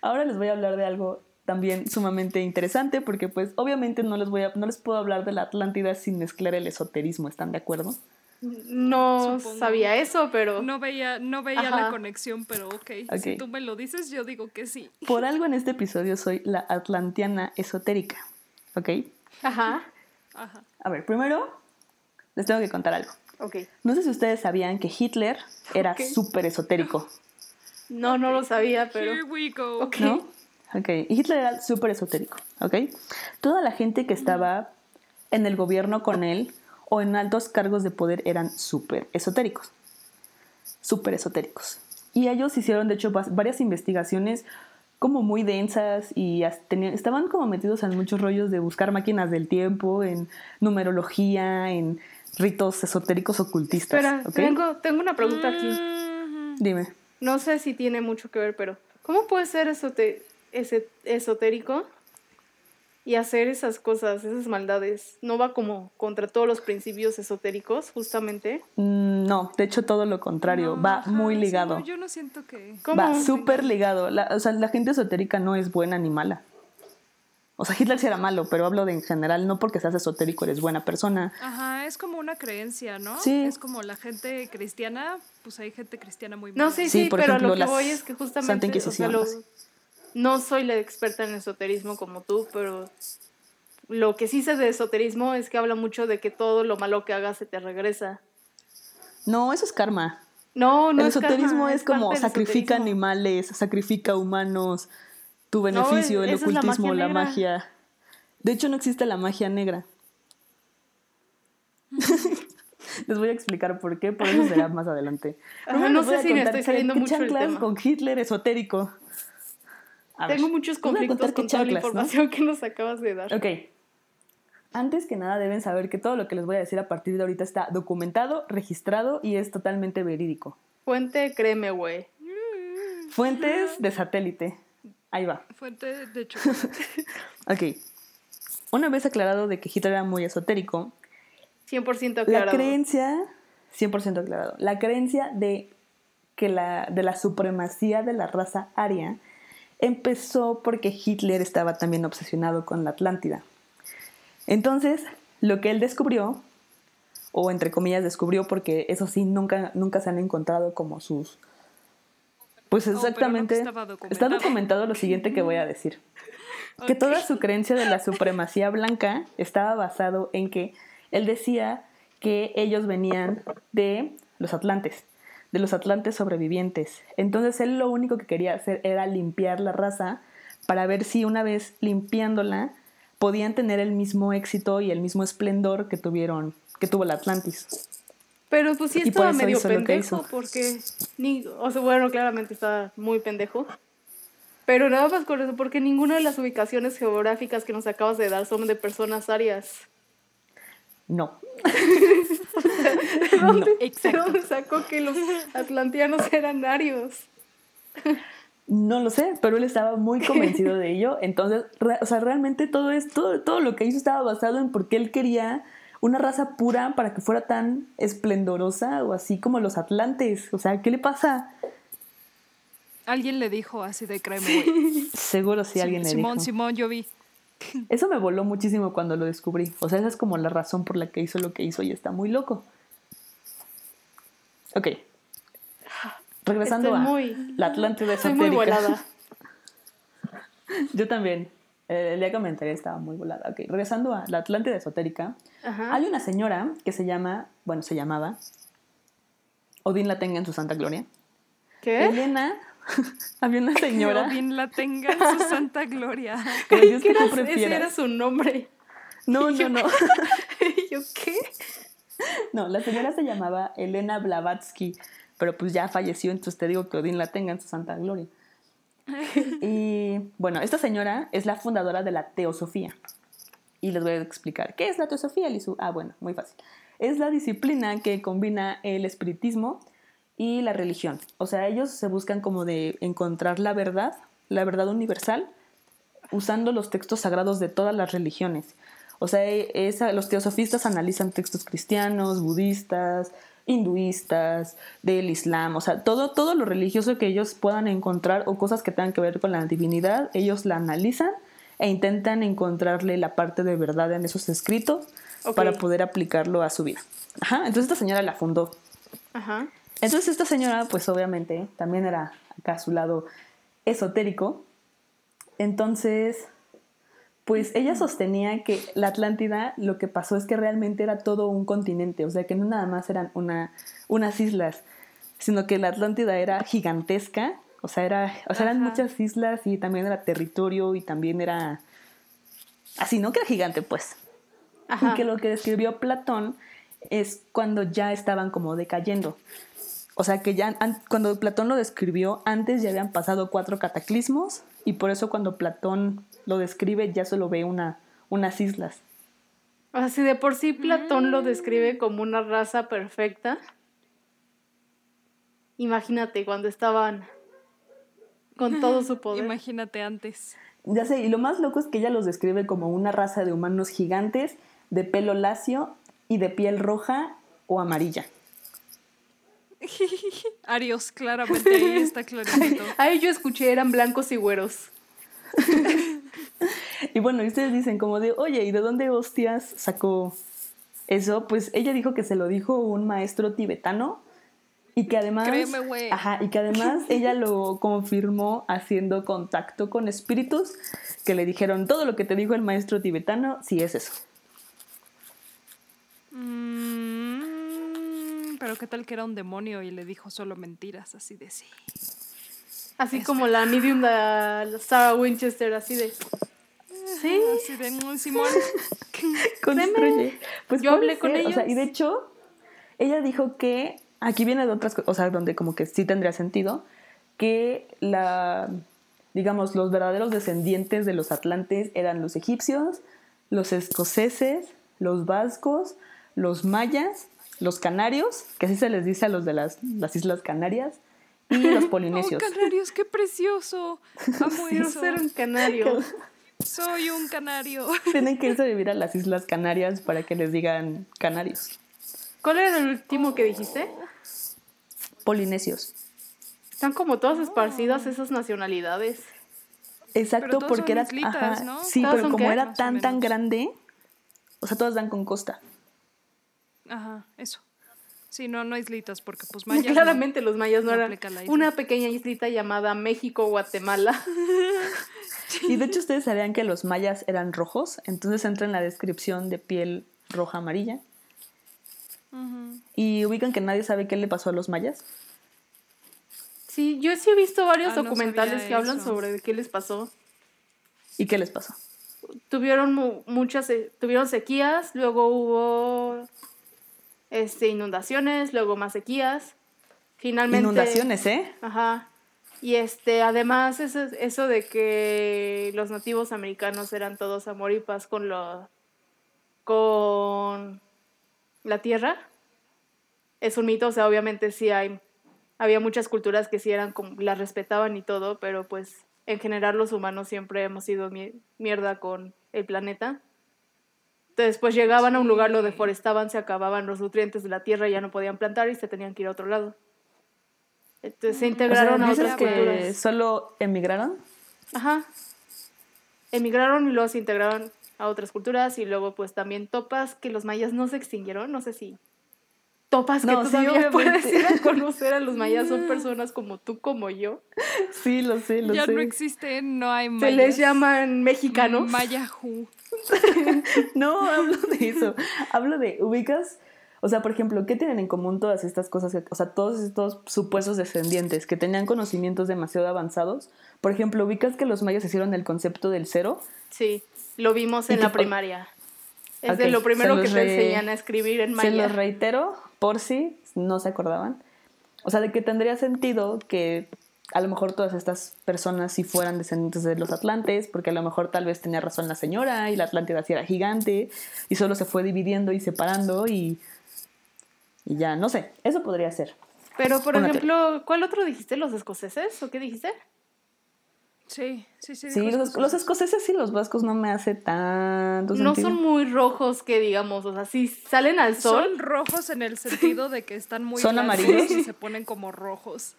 Ahora les voy a hablar de algo también sumamente interesante porque pues obviamente no les voy a no les puedo hablar de la Atlántida sin mezclar el esoterismo, ¿están de acuerdo? No Supongo. sabía eso, pero No veía, no veía Ajá. la conexión, pero ok. Ok. Si tú me lo dices, yo digo que sí. Por algo en este episodio soy la atlantiana esotérica, ¿ok? ajá. Ajá. A ver, primero les tengo que contar algo. Ok. No sé si ustedes sabían que Hitler era súper esotérico, No, no lo sabía, pero Here we go. Ok. ¿no? Ok, Hitler era súper esotérico, ¿ok? Toda la gente que estaba en el gobierno con él o en altos cargos de poder eran súper esotéricos. Súper esotéricos. Y ellos hicieron, de hecho, varias investigaciones como muy densas y estaban como metidos en muchos rollos de buscar máquinas del tiempo, en numerología, en ritos esotéricos ocultistas. Tengo, tengo una pregunta aquí. Mhm. Dime. No sé si tiene mucho que ver, pero ¿cómo puede ser esote- ese- esotérico y hacer esas cosas, esas maldades? ¿No va como contra todos los principios esotéricos, justamente? Mm, No, de hecho todo lo contrario, No, va ajá, muy sí, ligado. no, yo no siento que. ¿Cómo? Va súper ligado. La- o sea, la gente esotérica no es buena ni mala. O sea, Hitler sí era malo, pero hablo de en general, no porque seas esotérico eres buena persona. Ajá, es como una creencia, ¿no? Sí. Es como la gente cristiana, pues hay gente cristiana muy No, mala. sí, Sí, sí, por pero ejemplo, lo que voy es que Santa justamente, o sea, Inquisición, lo- así. No soy la experta en esoterismo como tú, pero lo que sí sé de esoterismo es que habla mucho de que todo lo malo que hagas se te regresa. No, eso es karma. No, no el es karma, esoterismo es, como sacrifica esoterismo. animales, sacrifica humanos, tu beneficio, el la ocultismo, magia la magia. De hecho, no existe la magia negra. <laughs> Les voy a explicar por qué, por eso será más adelante. Ajá, no sé si me estoy saliendo mucho chanclas tema. con Hitler esotérico. A ver, Tengo muchos conflictos con toda la información que nos acabas de dar. Ok. Antes que nada deben saber que todo lo que les voy a decir a partir de ahorita está documentado, registrado y es totalmente verídico. Fuente, créeme, güey. Fuentes de satélite. Ahí va. Fuente de chocolate. <laughs> Ok. Una vez aclarado de que Hitler era muy esotérico, 100% la aclarado. creencia, 100% aclarado, la creencia de que la, de la supremacía de la raza aria empezó porque Hitler estaba también obsesionado con la Atlántida. Entonces, lo que él descubrió, o entre comillas descubrió, porque eso sí, nunca, nunca se han encontrado como sus... Pues no exactamente... está documentado. lo siguiente que voy a decir. <laughs> Que toda su creencia de la supremacía blanca estaba basado en que él decía que ellos venían de los atlantes, de los atlantes sobrevivientes. Entonces él lo único que quería hacer era limpiar la raza para ver si una vez limpiándola podían tener el mismo éxito y el mismo esplendor que tuvieron, que tuvo la Atlantis. Pero pues sí estaba medio pendejo, porque ni, o sea, bueno, claramente estaba muy pendejo. Pero nada más con eso, porque ninguna de las ubicaciones geográficas que nos acabas de dar son de personas arias. No. <laughs> <laughs> ¿De dónde, Exacto. ¿de dónde sacó que los atlanteanos eran arios? No lo sé, pero él estaba muy convencido de ello. <laughs> Entonces, o sea, realmente todo esto, todo lo que hizo estaba basado en porque él quería una raza pura para que fuera tan esplendorosa o así como los atlantes. O sea, ¿qué le pasa? Alguien le dijo así de créeme, Seguro sí, alguien le dijo. Simón, Simón, yo vi. Eso me voló muchísimo cuando lo descubrí. O sea, esa es como la razón por la que hizo lo que hizo y está muy loco. Ok. Regresando a la Atlántida esotérica. Muy volada. <laughs> Yo también. El día que me enteré estaba muy volada. Ok, regresando a la Atlántida esotérica. Hay una señora que se llama, bueno, se llamaba, Odín la tenga en su santa gloria. ¿Qué? Elena <laughs> Había una señora. Que Odín la tenga en su santa gloria. <laughs> ¿Qué era, ese era su nombre. No, no, no. ¿Yo qué? <laughs> No, la señora se llamaba Elena Blavatsky, pero pues ya falleció, entonces te digo que Odín la tenga en su santa gloria. <laughs> Y bueno, esta señora es la fundadora de la teosofía. Y les voy a explicar. ¿Qué es la teosofía, Lizu? Ah, bueno, muy fácil. Es la disciplina que combina el espiritismo y la religión. O sea, ellos se buscan como de encontrar la verdad, la verdad universal, usando los textos sagrados de todas las religiones. O sea, los teosofistas analizan textos cristianos, budistas, hinduistas, del islam, o sea, todo, todo lo religioso que ellos puedan encontrar o cosas que tengan que ver con la divinidad, ellos la analizan e intentan encontrarle la parte de verdad en esos escritos para poder aplicarlo a su vida. Ajá, entonces esta señora la fundó. Ajá. Entonces esta señora, pues obviamente, también era acá a su lado esotérico. Entonces, pues ella sostenía que la Atlántida lo que pasó es que realmente era todo un continente, o sea que no nada más eran una, unas islas, sino que la Atlántida era gigantesca, o sea, era, o sea eran muchas islas y también era territorio y también era así, ¿no? Que era gigante, pues. Y que lo que describió Platón es cuando ya estaban como decayendo. O sea que ya cuando Platón lo describió, antes ya habían pasado cuatro cataclismos y por eso cuando Platón lo describe ya solo ve una, unas islas. O sea, si de por sí Platón lo describe mm. como una raza perfecta, imagínate cuando estaban con todo su <laughs> poder. Imagínate antes. Ya sé, y lo más loco es que ella los describe como una raza de humanos gigantes, de pelo lacio y de piel roja o amarilla. <laughs> Arios, claramente ahí está <laughs> clarito. Ahí yo escuché, eran blancos y güeros. Y bueno, y ustedes dicen como de, oye, ¿y de dónde hostias sacó eso? Pues ella dijo que se lo dijo un maestro tibetano y que además... Créeme, Ajá, y que además <laughs> ella lo confirmó haciendo contacto con espíritus que le dijeron, todo lo que te dijo el maestro tibetano, sí es eso. Mmm pero qué tal que era un demonio y le dijo solo mentiras, así de sí. Así como la medium de Sarah Winchester, así de. Sí. Así de un Simón. <laughs> Construye. Pues yo hablé con ella. y de hecho, ella dijo que. Aquí viene de otras cosas, o sea, donde como que sí tendría sentido. Que la. Digamos, los verdaderos descendientes de los atlantes eran los egipcios, los escoceses, los vascos, los mayas los canarios, que así se les dice a los de las, Islas Canarias, y los <laughs> polinesios. ¡Oh, canarios, qué precioso! <laughs> Amo ser un canario. Soy un canario. <laughs> Tienen que irse a vivir a las Islas Canarias para que les digan canarios. ¿Cuál era el último que dijiste? Polinesios. Están como todas esparcidas esas nacionalidades. Exacto, porque era. Sí, pero como era tan, tan grande, o sea, todas dan con costa. Ajá, eso. Sí, no, no islitas, porque pues <laughs> mayas. Claramente los mayas no, eran una pequeña islita llamada México-Guatemala. <laughs> y de hecho ustedes sabían que los mayas eran rojos, entonces entra en la descripción de piel roja-amarilla. Y ubican que nadie sabe qué le pasó a los mayas. Sí, yo sí he visto varios ah, documentales que hablan sobre qué les pasó. ¿Y qué les pasó? Tuvieron muchas, eh, tuvieron sequías, luego hubo este, inundaciones, luego más sequías. Finalmente. Inundaciones, ¿eh? Ajá. Y este, además, eso, eso de que los nativos americanos eran todos amor y paz con lo, con la tierra, es un mito. O sea, obviamente sí hay había muchas culturas que sí eran como, las respetaban y todo, pero pues en general los humanos siempre hemos sido mierda con el planeta. Entonces, pues llegaban a un lugar, lo deforestaban, se acababan los nutrientes de la tierra, ya no podían plantar y se tenían que ir a otro lado. Entonces se mm. integraron a otras que ¿Solo emigraron? Ajá. Emigraron y luego se integraron a otras culturas y luego pues también topas que los mayas no se extinguieron, no sé si topas que todavía puedes ir a conocer a los <laughs> mayas, son personas como tú, como yo. Sí, lo sé, lo sé. Ya no existen, no hay mayas. Se les llaman mexicanos. Mayahu. <laughs> no, hablo de eso. Hablo de ubicas. O sea, por ejemplo, ¿qué tienen en común todas estas cosas? O sea, todos estos supuestos descendientes que tenían conocimientos demasiado avanzados. Por ejemplo, ubicas que los mayas hicieron el concepto del cero. Sí, lo vimos en la primaria. Es de lo primero que te enseñan a escribir en maya. Se los reitero, por si no se acordaban. O sea, de que tendría sentido que a lo mejor todas estas personas si fueran descendientes de los atlantes, porque a lo mejor tal vez tenía razón la señora y la Atlántida sí era gigante y solo se fue dividiendo y separando y, y ya, no sé, eso podría ser. Pero, por ejemplo, ¿cuál otro dijiste? ¿Los escoceses o qué dijiste? Sí, sí, sí. Sí, los, escoceses y los vascos no me hace tanto No son muy rojos que digamos, o sea, si salen al sol. Son rojos en el sentido de que están muy ¿Son amarillos? y se ponen como rojos.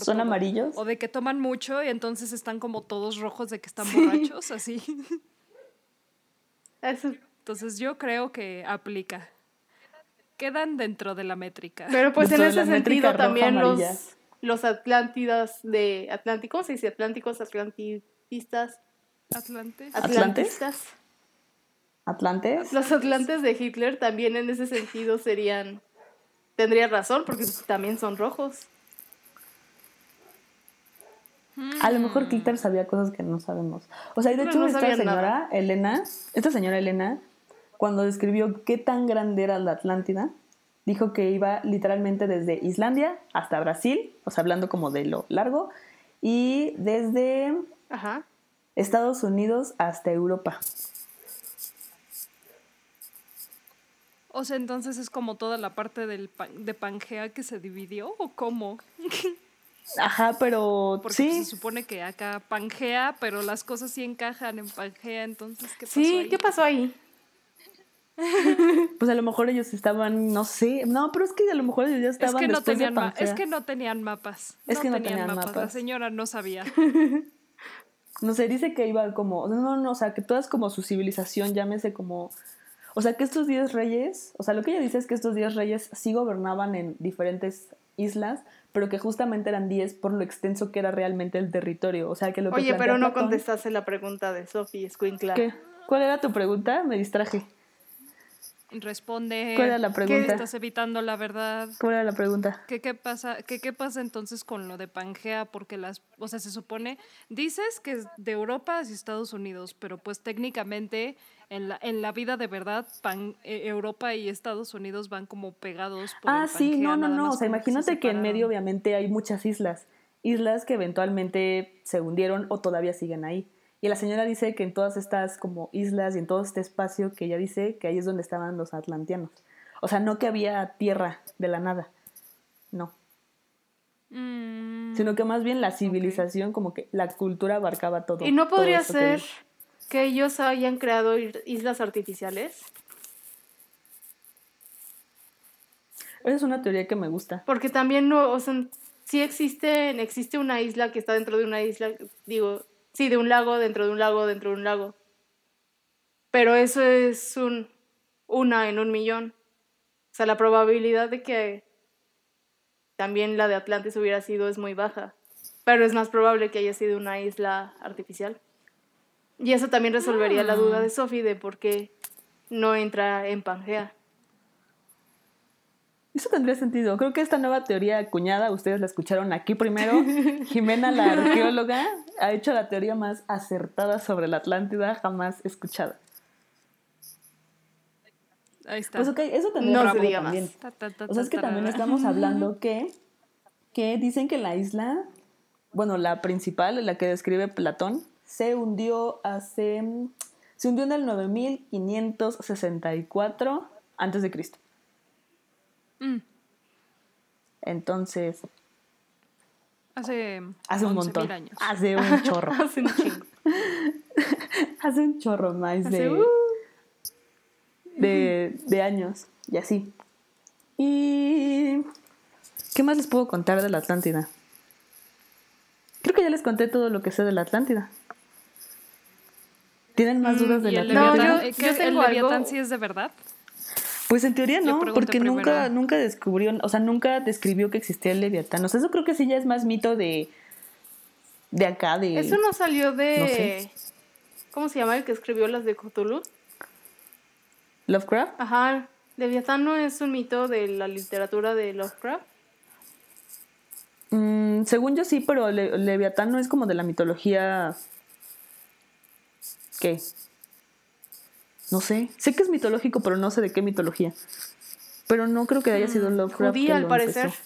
¿Son amarillos? O de que toman mucho y entonces están como todos rojos de que están borrachos, así. <laughs> Eso. Entonces yo creo que aplica. Quedan dentro de la métrica. Pero pues en ese sentido también los los Atlántidas de Atlántico, ¿cómo se dice? Atlánticos, Atlantistas. Atlantes. Atlantistas. ¿Atlantes? Los Atlantes de Hitler también en ese sentido serían. Tendría razón, porque también son rojos. A lo mejor Hitler sabía cosas que no sabemos. O sea, de hecho, esta señora, Elena, esta señora Elena, cuando describió qué tan grande era la Atlántida, dijo que iba literalmente desde Islandia hasta Brasil, o sea, hablando como de lo largo, y desde Estados Unidos hasta Europa. O sea, entonces es como toda la parte del de Pangea que se dividió, ¿o cómo? <laughs> Ajá, pero Porque sí. se supone que acá Pangea, pero las cosas sí encajan en Pangea, entonces, ¿qué pasó Sí, ¿qué pasó ahí? <laughs> Pues a lo mejor ellos estaban, no sé, no, pero es que a lo mejor ellos ya estaban es que no tenían Es que no tenían mapas. Es que no tenían, mapas. La señora no sabía. <laughs> no sé, dice que iba como, no, no, o sea, que toda es como su civilización, llámese como, o sea, que estos 10 reyes, o sea, lo que ella dice es que estos 10 reyes sí gobernaban en diferentes islas, pero que justamente eran 10 por lo extenso que era realmente el territorio, o sea, que lo que Oye, pero no contestaste la pregunta de Sophie Squinkla. ¿Qué? ¿Cuál era tu pregunta? Me distraje. Responde. ¿Cuál era la pregunta? estás evitando la verdad. ¿Cuál era la pregunta? ¿Qué, qué pasa, qué, qué pasa entonces con lo de Pangea? Porque las, o sea, se supone, dices que es de Europa hacia Estados Unidos, pero pues técnicamente en la, en la vida de verdad, Pan, e, Europa y Estados Unidos van como pegados por Ah, sí, no, no, no. O sea, imagínate que en medio obviamente hay muchas islas. Islas que eventualmente se hundieron o todavía siguen ahí. Y la señora dice que en todas estas como islas y en todo este espacio que ella dice que ahí es donde estaban los atlanteanos. O sea, no que había tierra de la nada. No. Mm, Sino que más bien la civilización, como que la cultura abarcaba todo. ¿Y no podría ser que, ellos hayan creado islas artificiales? Esa es una teoría que me gusta. Porque también no, o sea, sí existe, existe una isla que está dentro de una isla, digo, Sí, de un lago, dentro de un lago, dentro de un lago. Pero eso es un una en un millón. O sea, la probabilidad de que también la de Atlantis hubiera sido es muy baja. Pero es más probable que haya sido una isla artificial. Y eso también resolvería la duda de Sophie de por qué no entra en Pangea. Eso tendría sentido. Creo que esta nueva teoría acuñada, ustedes la escucharon aquí primero. <laughs> Jimena, la arqueóloga, ha hecho la teoría más acertada sobre la Atlántida jamás escuchada. Ahí está. Pues ok, eso tendría no se también. o sea, es que también estamos hablando que, que dicen que la isla, bueno, la principal, la que describe Platón, se hundió hace, se hundió en el 9564 antes de Cristo. Mm. Entonces, Hace, hace un 11.000 montón. años. Hace un chorro. <laughs> Hace un chingo. <laughs> hace un chorro más Hace, de, uh, de, de años y así. ¿Y qué más les puedo contar de la Atlántida? Creo que ya les conté todo lo que sé de la Atlántida. ¿Tienen más Mm, dudas de ¿Y la el Atlántida? No, Leviatán, yo- yo ¿qué- ¿El tengo Leviatán algo- sí es de verdad? Pues en teoría no, porque nunca, nunca descubrió, o sea, nunca describió que existía el Leviatán. O sea, eso creo que sí ya es más mito de, de acá, de... Eso no salió de. No sé. ¿Cómo se llama el que escribió las de Cthulhu? Lovecraft. Ajá. Leviatán no es un mito de la literatura de Lovecraft. Mm, según yo sí, pero Le- Leviatán no es como de la mitología... ¿Qué? No sé. Sé que es mitológico, pero no sé de qué mitología. Pero no creo que haya sido Lovecraft. que Mm, Judía, al parecer. empezó.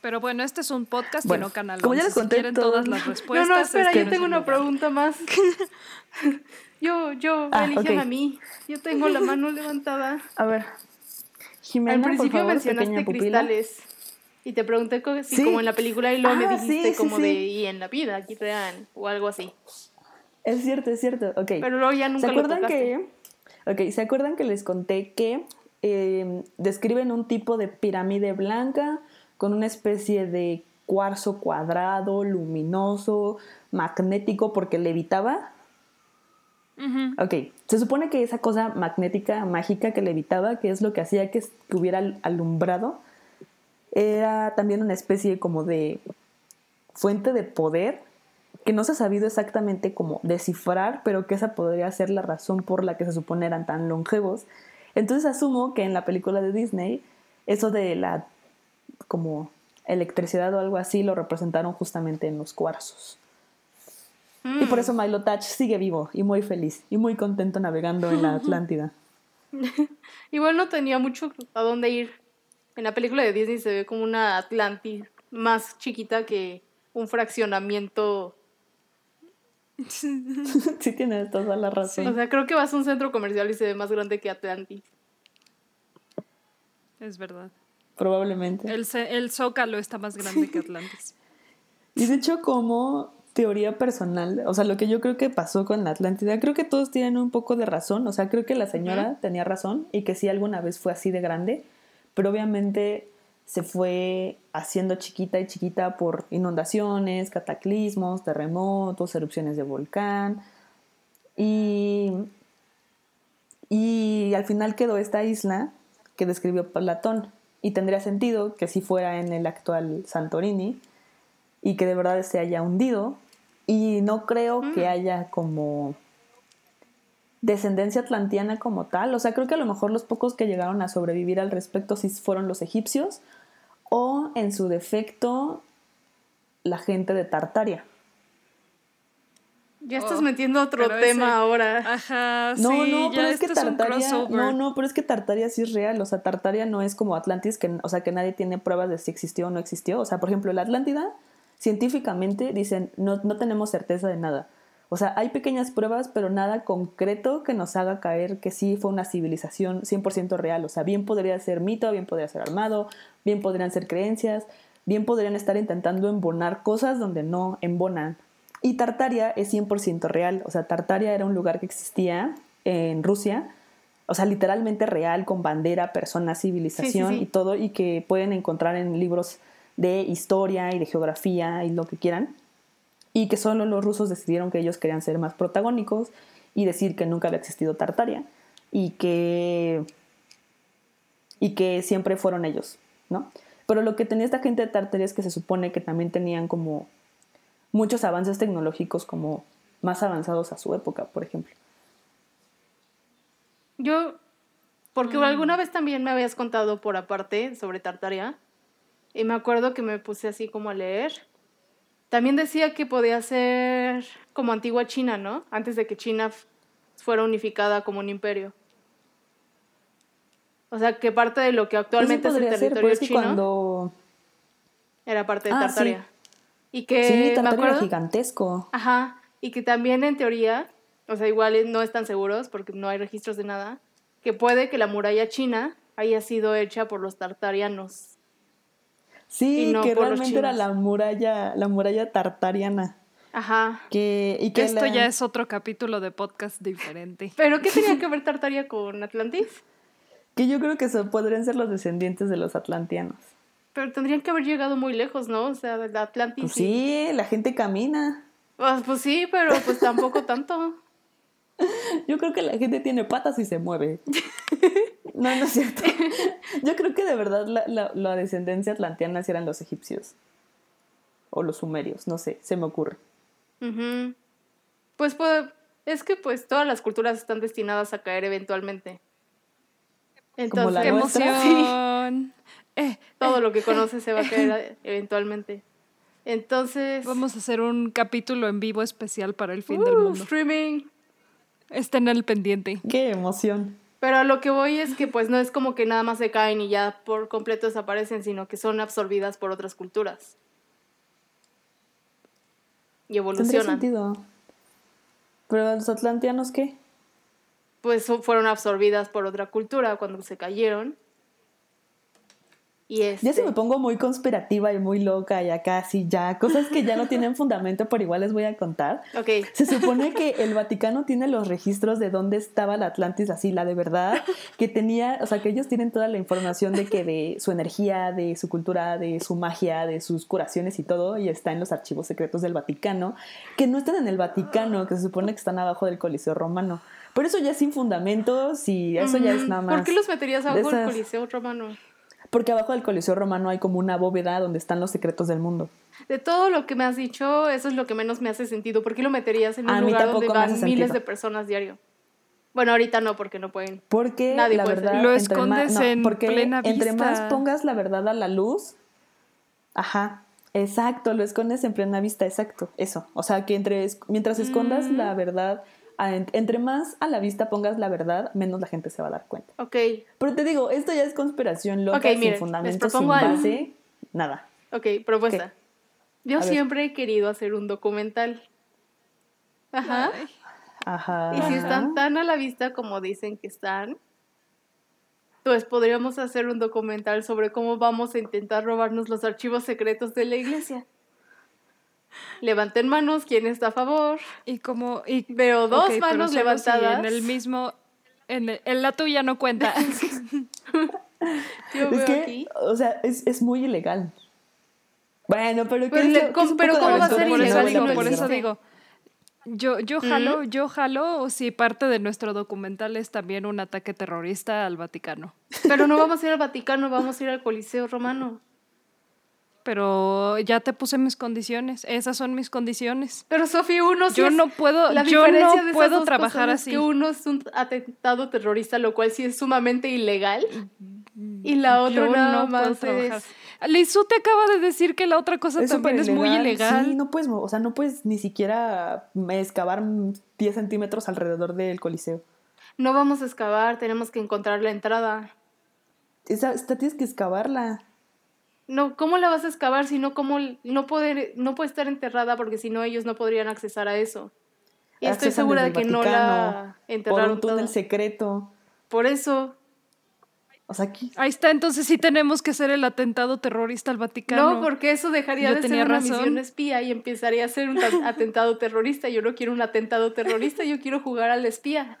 Pero bueno, este es un podcast Bueno, y no canal. como ya 11. les conté si quieren todas las <laughs> No, respuestas. no, espera, este yo tengo una pregunta más. <laughs> yo, yo, Ah, elígeme ok. a mí. Yo tengo la mano levantada. <laughs> A ver. Jimena, Al por principio favor, mencionaste cristales. Y te pregunté si Sí. como en la película y luego Ah, me dijiste sí, como de y en la vida, aquí real, o algo así. Es cierto, es cierto. Ok. Pero luego ya nunca ¿Se lo acuerdan tocaste. que... Ok, ¿se acuerdan que les conté que eh, describen un tipo de pirámide blanca con una especie de cuarzo cuadrado, luminoso, magnético, porque levitaba? Ujú. Ok, se supone que esa cosa magnética, mágica que levitaba, que es lo que hacía que, que hubiera al- alumbrado, era también una especie como de fuente de poder que no se ha sabido exactamente cómo descifrar, pero que esa podría ser la razón por la que se supone eran tan longevos. Entonces asumo que en la película de Disney, eso de la como electricidad o algo así lo representaron justamente en los cuarzos. Y por Mm. eso Milo Touch sigue vivo y muy feliz y muy contento navegando en la <laughs> Atlántida. <laughs> Igual no tenía mucho a dónde ir. En la película de Disney se ve como una Atlantis más chiquita que un fraccionamiento. <laughs> sí, tienes toda la razón. O sea, creo que vas a un centro comercial y se ve más grande que Atlantis. Es verdad. Probablemente. El, el Zócalo está más grande que Atlantis. <laughs> Y de hecho, como teoría personal, o sea, lo que yo creo que pasó con la Atlántida, creo que todos tienen un poco de razón. O sea, creo que la señora tenía razón y que sí alguna vez fue así de grande, pero obviamente se fue haciendo chiquita y chiquita por inundaciones, cataclismos, terremotos, erupciones de volcán. Y, y al final quedó esta isla que describió Platón. Y tendría sentido que si fuera en el actual Santorini y que de verdad se haya hundido. Y no creo que haya como descendencia atlantiana como tal. O sea, creo que a lo mejor los pocos que llegaron a sobrevivir al respecto sí fueron los egipcios o en su defecto la gente de Tartaria. Ya estás Oh, metiendo otro tema ese- ahora. Ajá, No, sí, no, ya pero es que Tartaria, no, no, pero es que Tartaria sí es real, o sea, Tartaria no es como Atlantis, que, o sea, que nadie tiene pruebas de si existió o no existió, o sea, por ejemplo, la Atlántida, científicamente dicen, no, no tenemos certeza de nada, o sea, hay pequeñas pruebas, pero nada concreto que nos haga caer que sí fue una civilización 100% real, o sea, bien podría ser mito, bien podría ser armado, bien podrían ser creencias, bien podrían estar intentando embonar cosas donde no embonan. Y Tartaria es 100% real, o sea, Tartaria era un lugar que existía en Rusia, o sea, literalmente real, con bandera, persona, civilización Sí, sí, sí. y todo, y que pueden encontrar en libros de historia y de geografía y lo que quieran, y que solo los rusos decidieron que ellos querían ser más protagónicos y decir que nunca había existido Tartaria y que y que siempre fueron ellos, ¿no? Pero lo que tenía esta gente de Tartaria es que se supone que también tenían como muchos avances tecnológicos como más avanzados a su época, por ejemplo. Yo, porque Mm. alguna vez también me habías contado por aparte sobre Tartaria, y me acuerdo que me puse así como a leer. También decía que podía ser como antigua China, ¿no? Antes de que China fuera unificada como un imperio. O sea, que parte de lo que Pues sí actualmente es el ser, territorio chino cuando... era parte de Ah, sí. Tartaria. Y que sí, me Tartaria era gigantesco. Ajá, y que también en teoría, o sea, igual no están seguros porque no hay registros de nada, que puede que la muralla china haya sido hecha por los tartarianos. Sí, no que realmente era la muralla, la muralla tartariana. Ajá. Que, y que Esto la- ya es otro capítulo de podcast diferente. <laughs> ¿Pero qué tenía <laughs> que ver Tartaria con Atlantis? Que yo creo que podrían ser los descendientes de los atlantianos. Pero tendrían que haber llegado muy lejos, ¿no? O sea, de Atlantis. Pues sí, la gente camina. Pues, pues sí, pero pues tampoco tanto. <laughs> Yo creo que la gente tiene patas y se mueve. No, no es cierto. <laughs> Yo creo que de verdad la, la- la descendencia atlantiana sí eran los egipcios. O los sumerios, no sé, se me ocurre. Pues, pues, es que pues todas las culturas están destinadas a caer eventualmente. Como la Entonces, ¡Qué nuestra. sí, emoción! <laughs> Eh, todo lo que conoces se va a caer <laughs> eventualmente. Entonces, vamos a hacer un capítulo en vivo especial para el fin del uh, mundo. streaming. Estén al pendiente. Qué emoción. Pero a lo que voy es que pues no es como que nada más se caen y ya por completo desaparecen, sino que son absorbidas por otras culturas. Y evolucionan. sentido. Pero los atlantianos, ¿qué? Pues fueron absorbidas por otra cultura cuando se cayeron. Y este, Ya se me pongo muy conspirativa y muy loca y acá sí ya, cosas que ya no tienen <laughs> fundamento, pero igual les voy a contar. Ok, Se supone que <laughs> el Vaticano tiene los registros de dónde estaba la Atlantis, así, la de verdad, que tenía, o sea, que ellos tienen toda la información de que de su energía, de su cultura, de su magia, de sus curaciones y todo, y está en los archivos secretos del Vaticano, que no están en el Vaticano, que se supone que están abajo del Coliseo Romano. Pero eso ya es sin fundamentos y eso ya es nada más. ¿Por qué los meterías abajo del Coliseo Romano? Porque abajo del Coliseo Romano hay como una bóveda donde están los secretos del mundo. De todo lo que me has dicho, eso es lo que menos me hace sentido. ¿Por qué lo meterías en un lugar donde van miles sentido. de personas diario? Bueno, ahorita no, porque no pueden. Porque Nadie la puede verdad. Lo entre escondes más- en porque plena entre vista. más pongas la verdad a la luz. Ajá. Exacto, lo escondes en plena vista, exacto. Eso. O sea que entre mientras escondas Mm. la verdad, entre más a la vista pongas la verdad, menos la gente se va a dar cuenta. Ok, Pero te digo, esto ya es conspiración loca, Ok, sin miren, fundamento, sin algo. base, nada. ok, propuesta. Yo A ver. siempre he querido hacer un documental. Ajá. Ay, Ajá. Y si están tan a la vista como dicen que están, pues podríamos hacer un documental sobre cómo vamos a intentar robarnos los archivos secretos de la iglesia. Levanten manos, ¿quién está a favor? Y como. Y, Veo dos manos levantadas. en el mismo. En, el- en la tuya no cuenta. <laughs> <laughs> Yo Es veo que, aquí. o sea, es, es muy ilegal. Bueno, pero, ¿qué Pues es le- lo- qué ¿cómo- es pero cómo va a ser por eso ilegal digo, no la por eso digo. Yo, yo jalo, yo jalo si parte de nuestro documental es también un ataque terrorista al Vaticano. Pero no vamos a ir al Vaticano, vamos a ir al Coliseo Romano. Pero ya te puse mis condiciones. Esas son mis condiciones. Pero Sofía, uno sí Yo es- no puedo, la yo diferencia no de puedo dos trabajar así. Es que uno es un atentado terrorista, lo cual sí es sumamente ilegal. Y la otra Yo nada no puedo más trabajar. es... Lizu te acaba de decir que la otra cosa Es también es muy ilegal. Sí, no puedes, o sea, no puedes ni siquiera mm, excavar mm, 10 centímetros alrededor del coliseo. No vamos a excavar, tenemos que encontrar la entrada. Esa, esta tienes que excavarla. No, ¿cómo la vas a excavar si no, cómo, no, poder, no puede estar enterrada porque si no ellos no podrían accesar a eso? Y estoy segura de que no la Vaticano, Por enterraron un túnel toda. secreto. Por eso, O sea, aquí. Ahí está, entonces sí tenemos que hacer el atentado terrorista al Vaticano. no, porque eso dejaría Yo de ser tenía una razón. misión espía y empezaría a ser un ta- <laughs> atentado terrorista. Yo no quiero un atentado terrorista, yo quiero jugar al espía.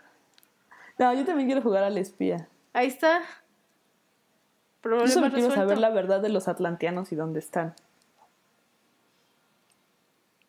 No, yo también quiero jugar al espía. Ahí está. Yo Problema solo quiero resuelto. saber la verdad de los atlanteanos y dónde están.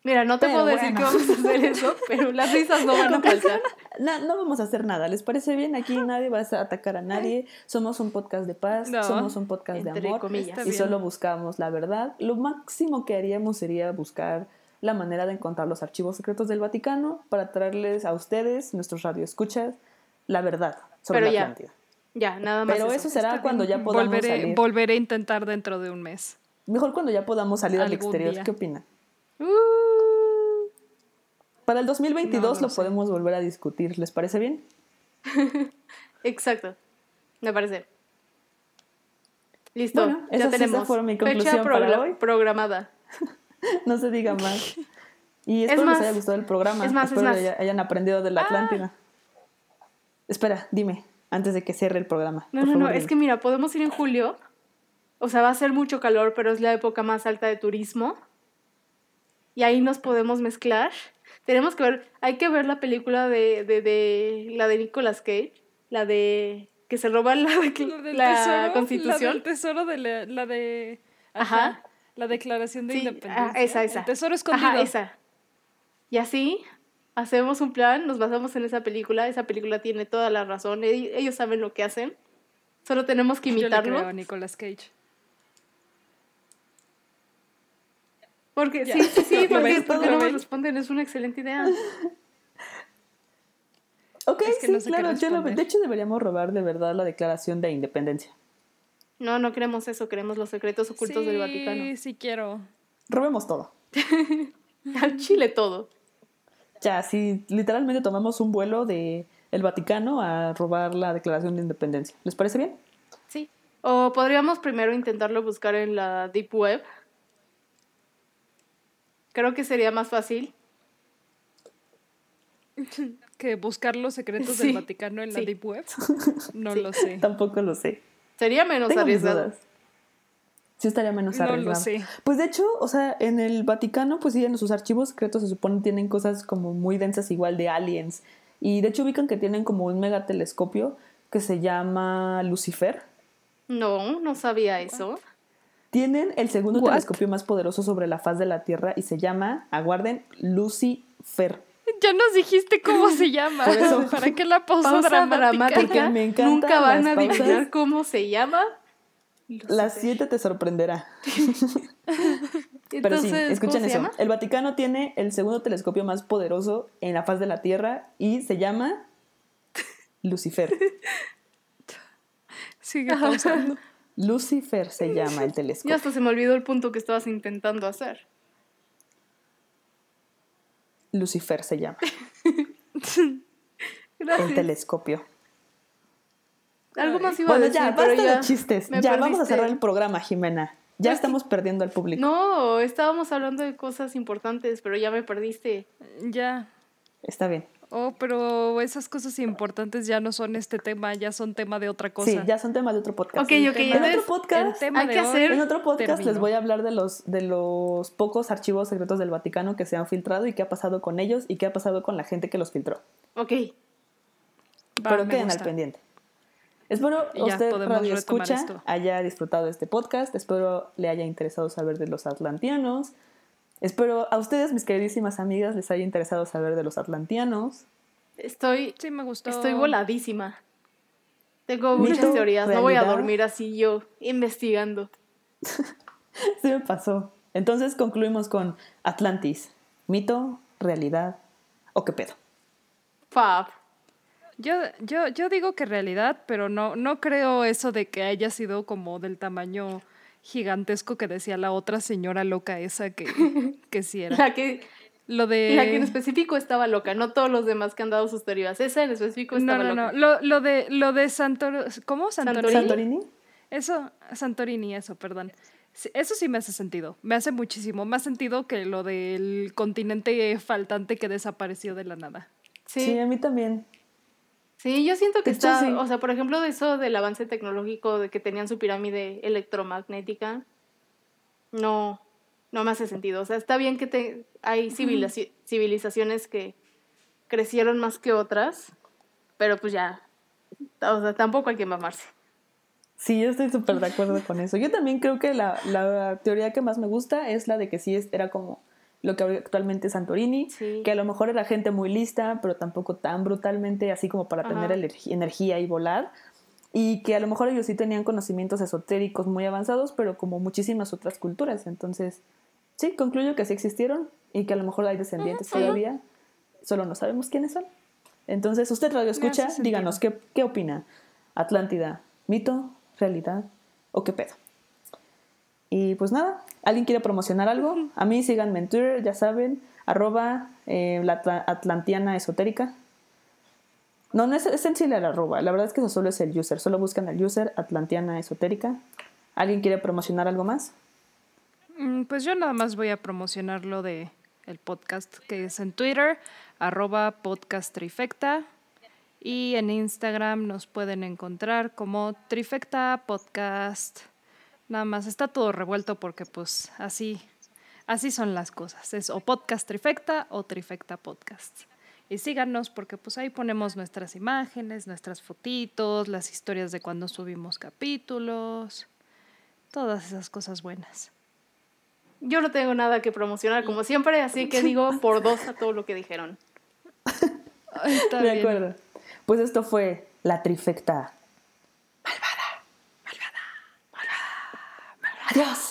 Mira, no te Pero puedo decir que vamos a hacer eso, <laughs> pero las risas no van a faltar. No, no vamos a hacer nada, ¿les parece bien? Aquí nadie va a atacar a nadie. Somos un podcast de paz, No. somos un podcast de amor. comillas. Y solo buscamos la verdad. Lo máximo que haríamos sería buscar la manera de encontrar los archivos secretos del Vaticano para traerles a ustedes, nuestros radioescuchas, la verdad sobre Pero la ya, Atlántida. Ya, nada más. Pero eso será Está cuando bien. ya podamos volveré, salir. volveré a intentar dentro de un mes. Mejor cuando ya podamos salir al exterior. día. ¿Qué opinan? Uh, Para el 2022 No, no lo podemos volver a discutir. ¿Les parece bien? <laughs> exacto. Me parece. Listo. Bueno, esa- ya esa tenemos fue mi fecha conclusión para progra- hoy. programada. <laughs> No se diga más. <laughs> Y espero más, les haya gustado el programa. es más, es espero más. que haya- hayan aprendido de la Atlántida. Espera, dime, antes de que cierre el programa. No, por no, no. favor, Es dime. que mira, podemos ir en julio o sea, va a ser mucho calor, pero es la época más alta de turismo. Y ahí nos podemos mezclar. Tenemos que ver, hay que ver la película de, de, de la de Nicolas Cage, la de que se roba la, <laughs> de, la tesoro, constitución. La del tesoro de la, la de... Ajá. La declaración de sí, independencia. esa, esa. El tesoro escondido. Ajá, esa. Y así hacemos un plan, nos basamos en esa película. Esa película tiene toda la razón. Ellos saben lo que hacen. Solo tenemos que imitarlo. Yo le creo a Nicolas Cage. Porque sí, sí, sí, <laughs> porque, porque no me responden, es una excelente idea. <laughs> Ok, sí, claro, de hecho deberíamos robar de verdad la declaración de independencia. No, no queremos eso, queremos los secretos ocultos del Vaticano. Sí, sí quiero. Robemos todo. <laughs> Al Chile todo. Ya, sí, literalmente tomamos un vuelo de el Vaticano a robar la declaración de independencia. ¿Les parece bien? Sí. O podríamos primero intentarlo buscar en la Deep Web. Creo que sería más fácil. <laughs> que buscar los secretos del Vaticano en la Deep Web. <laughs> No lo sé. Tampoco lo sé. Sería menos arriesgado. Sí estaría menos arriesgado. No lo sé. Pues de hecho, o sea, en el Vaticano, pues sí, en sus archivos secretos se supone tienen cosas como muy densas igual de aliens. Y de hecho ubican que tienen como un megatelescopio que se llama Lucifer. No, no sabía eso. Tienen el segundo telescopio más poderoso sobre la faz de la Tierra y se llama, aguarden, Lucifer. Ya nos dijiste cómo se llama. ¿Para qué la pausa, dramática? me encanta Nunca van a adivinar cómo se llama. Las siete te sorprenderá. <laughs> Pero sí, escuchen eso. El Vaticano tiene el segundo telescopio más poderoso en la faz de la Tierra y se llama <laughs> Lucifer. Sigue pausando. Lucifer se llama el <laughs> telescopio. Ya hasta se me olvidó el punto que estabas intentando hacer. Lucifer se llama. El telescopio. Algo más iba a decir, ya, basta de chistes. Ya, vamos a cerrar el programa, Jimena. Ya estamos perdiendo al público. No, estábamos hablando de cosas importantes, pero ya me perdiste. Ya. Está bien. Oh, pero esas cosas importantes ya no son este tema, ya son tema de otra cosa. Sí, ya son tema de otro podcast. Ok, ok. En otro podcast, hay que hacer... en otro podcast les voy a hablar de los, de los pocos archivos secretos del Vaticano que se han filtrado y qué ha pasado con ellos y qué ha pasado con la gente que los filtró. Ok. pero queden al pendiente. Espero que usted, Radio Escucha, haya disfrutado de este podcast. Espero le haya interesado saber de los atlantianos. Espero a ustedes, mis queridísimas amigas, les haya interesado saber de los atlantianos. Estoy. Sí, me gustó. Estoy voladísima. Tengo muchas teorías. No voy a dormir así yo, investigando. <laughs> sí me pasó. Entonces concluimos con Atlantis. ¿Mito, realidad o qué pedo? Fab. Yo, yo, yo digo que realidad, pero no, no creo eso de que haya sido como del tamaño gigantesco que decía la otra señora loca esa que, <laughs> que sí era. La que, lo de... La que en específico estaba loca, no todos los demás que han dado sus teorías. Esa en específico estaba no, no, No, lo, lo de, lo de Santor... ¿Cómo? Santorini. ¿Santorini? Eso, Santorini, eso, perdón. Eso sí me hace sentido. Me hace muchísimo más sentido que lo del continente faltante que desapareció de la nada. Sí, sí a mí también. Sí, yo siento que está, o sea, por ejemplo, de eso del avance tecnológico, de que tenían su pirámide electromagnética, no, no me hace sentido. O sea, está bien que te, hay civilizaciones que crecieron más que otras, pero pues ya, o sea, tampoco hay que mamarse. Sí, yo estoy súper de acuerdo con eso. Yo también creo que la, la, teoría que más me gusta es la de que sí era como lo que actualmente es Santorini, que a lo mejor era gente muy lista, pero tampoco tan brutalmente así como para tener energía y volar, y que a lo mejor ellos sí tenían conocimientos esotéricos muy avanzados, pero como muchísimas otras culturas. Entonces, sí, concluyo que sí existieron y que a lo mejor hay descendientes todavía, solo no sabemos quiénes son. Entonces, usted radio escucha, díganos, ¿qué, ¿qué opina? Atlántida, mito, realidad o qué pedo? Y pues nada, ¿alguien quiere promocionar algo? A mí síganme en Twitter, ya saben, arroba eh, la Atlantiana Esotérica. No, no es, es sencilla la arroba, la verdad es que eso solo es el user, solo buscan el user Atlantiana Esotérica. ¿Alguien quiere promocionar algo más? Mm, pues yo nada más voy a promocionar lo de el podcast que es en Twitter, arroba podcast trifecta. Y en Instagram nos pueden encontrar como Trifecta Podcast. Nada más, está todo revuelto porque pues así, así son las cosas. Es o podcast trifecta o trifecta podcast. Y síganos porque pues ahí ponemos nuestras imágenes, nuestras fotitos, las historias de cuando subimos capítulos, todas esas cosas buenas. Yo no tengo nada que promocionar como siempre, así que digo <laughs> por dos a todo lo que dijeron. Está de bien. acuerdo. Pues esto fue la trifecta. Malvada. Malvada. Malvada. Adiós.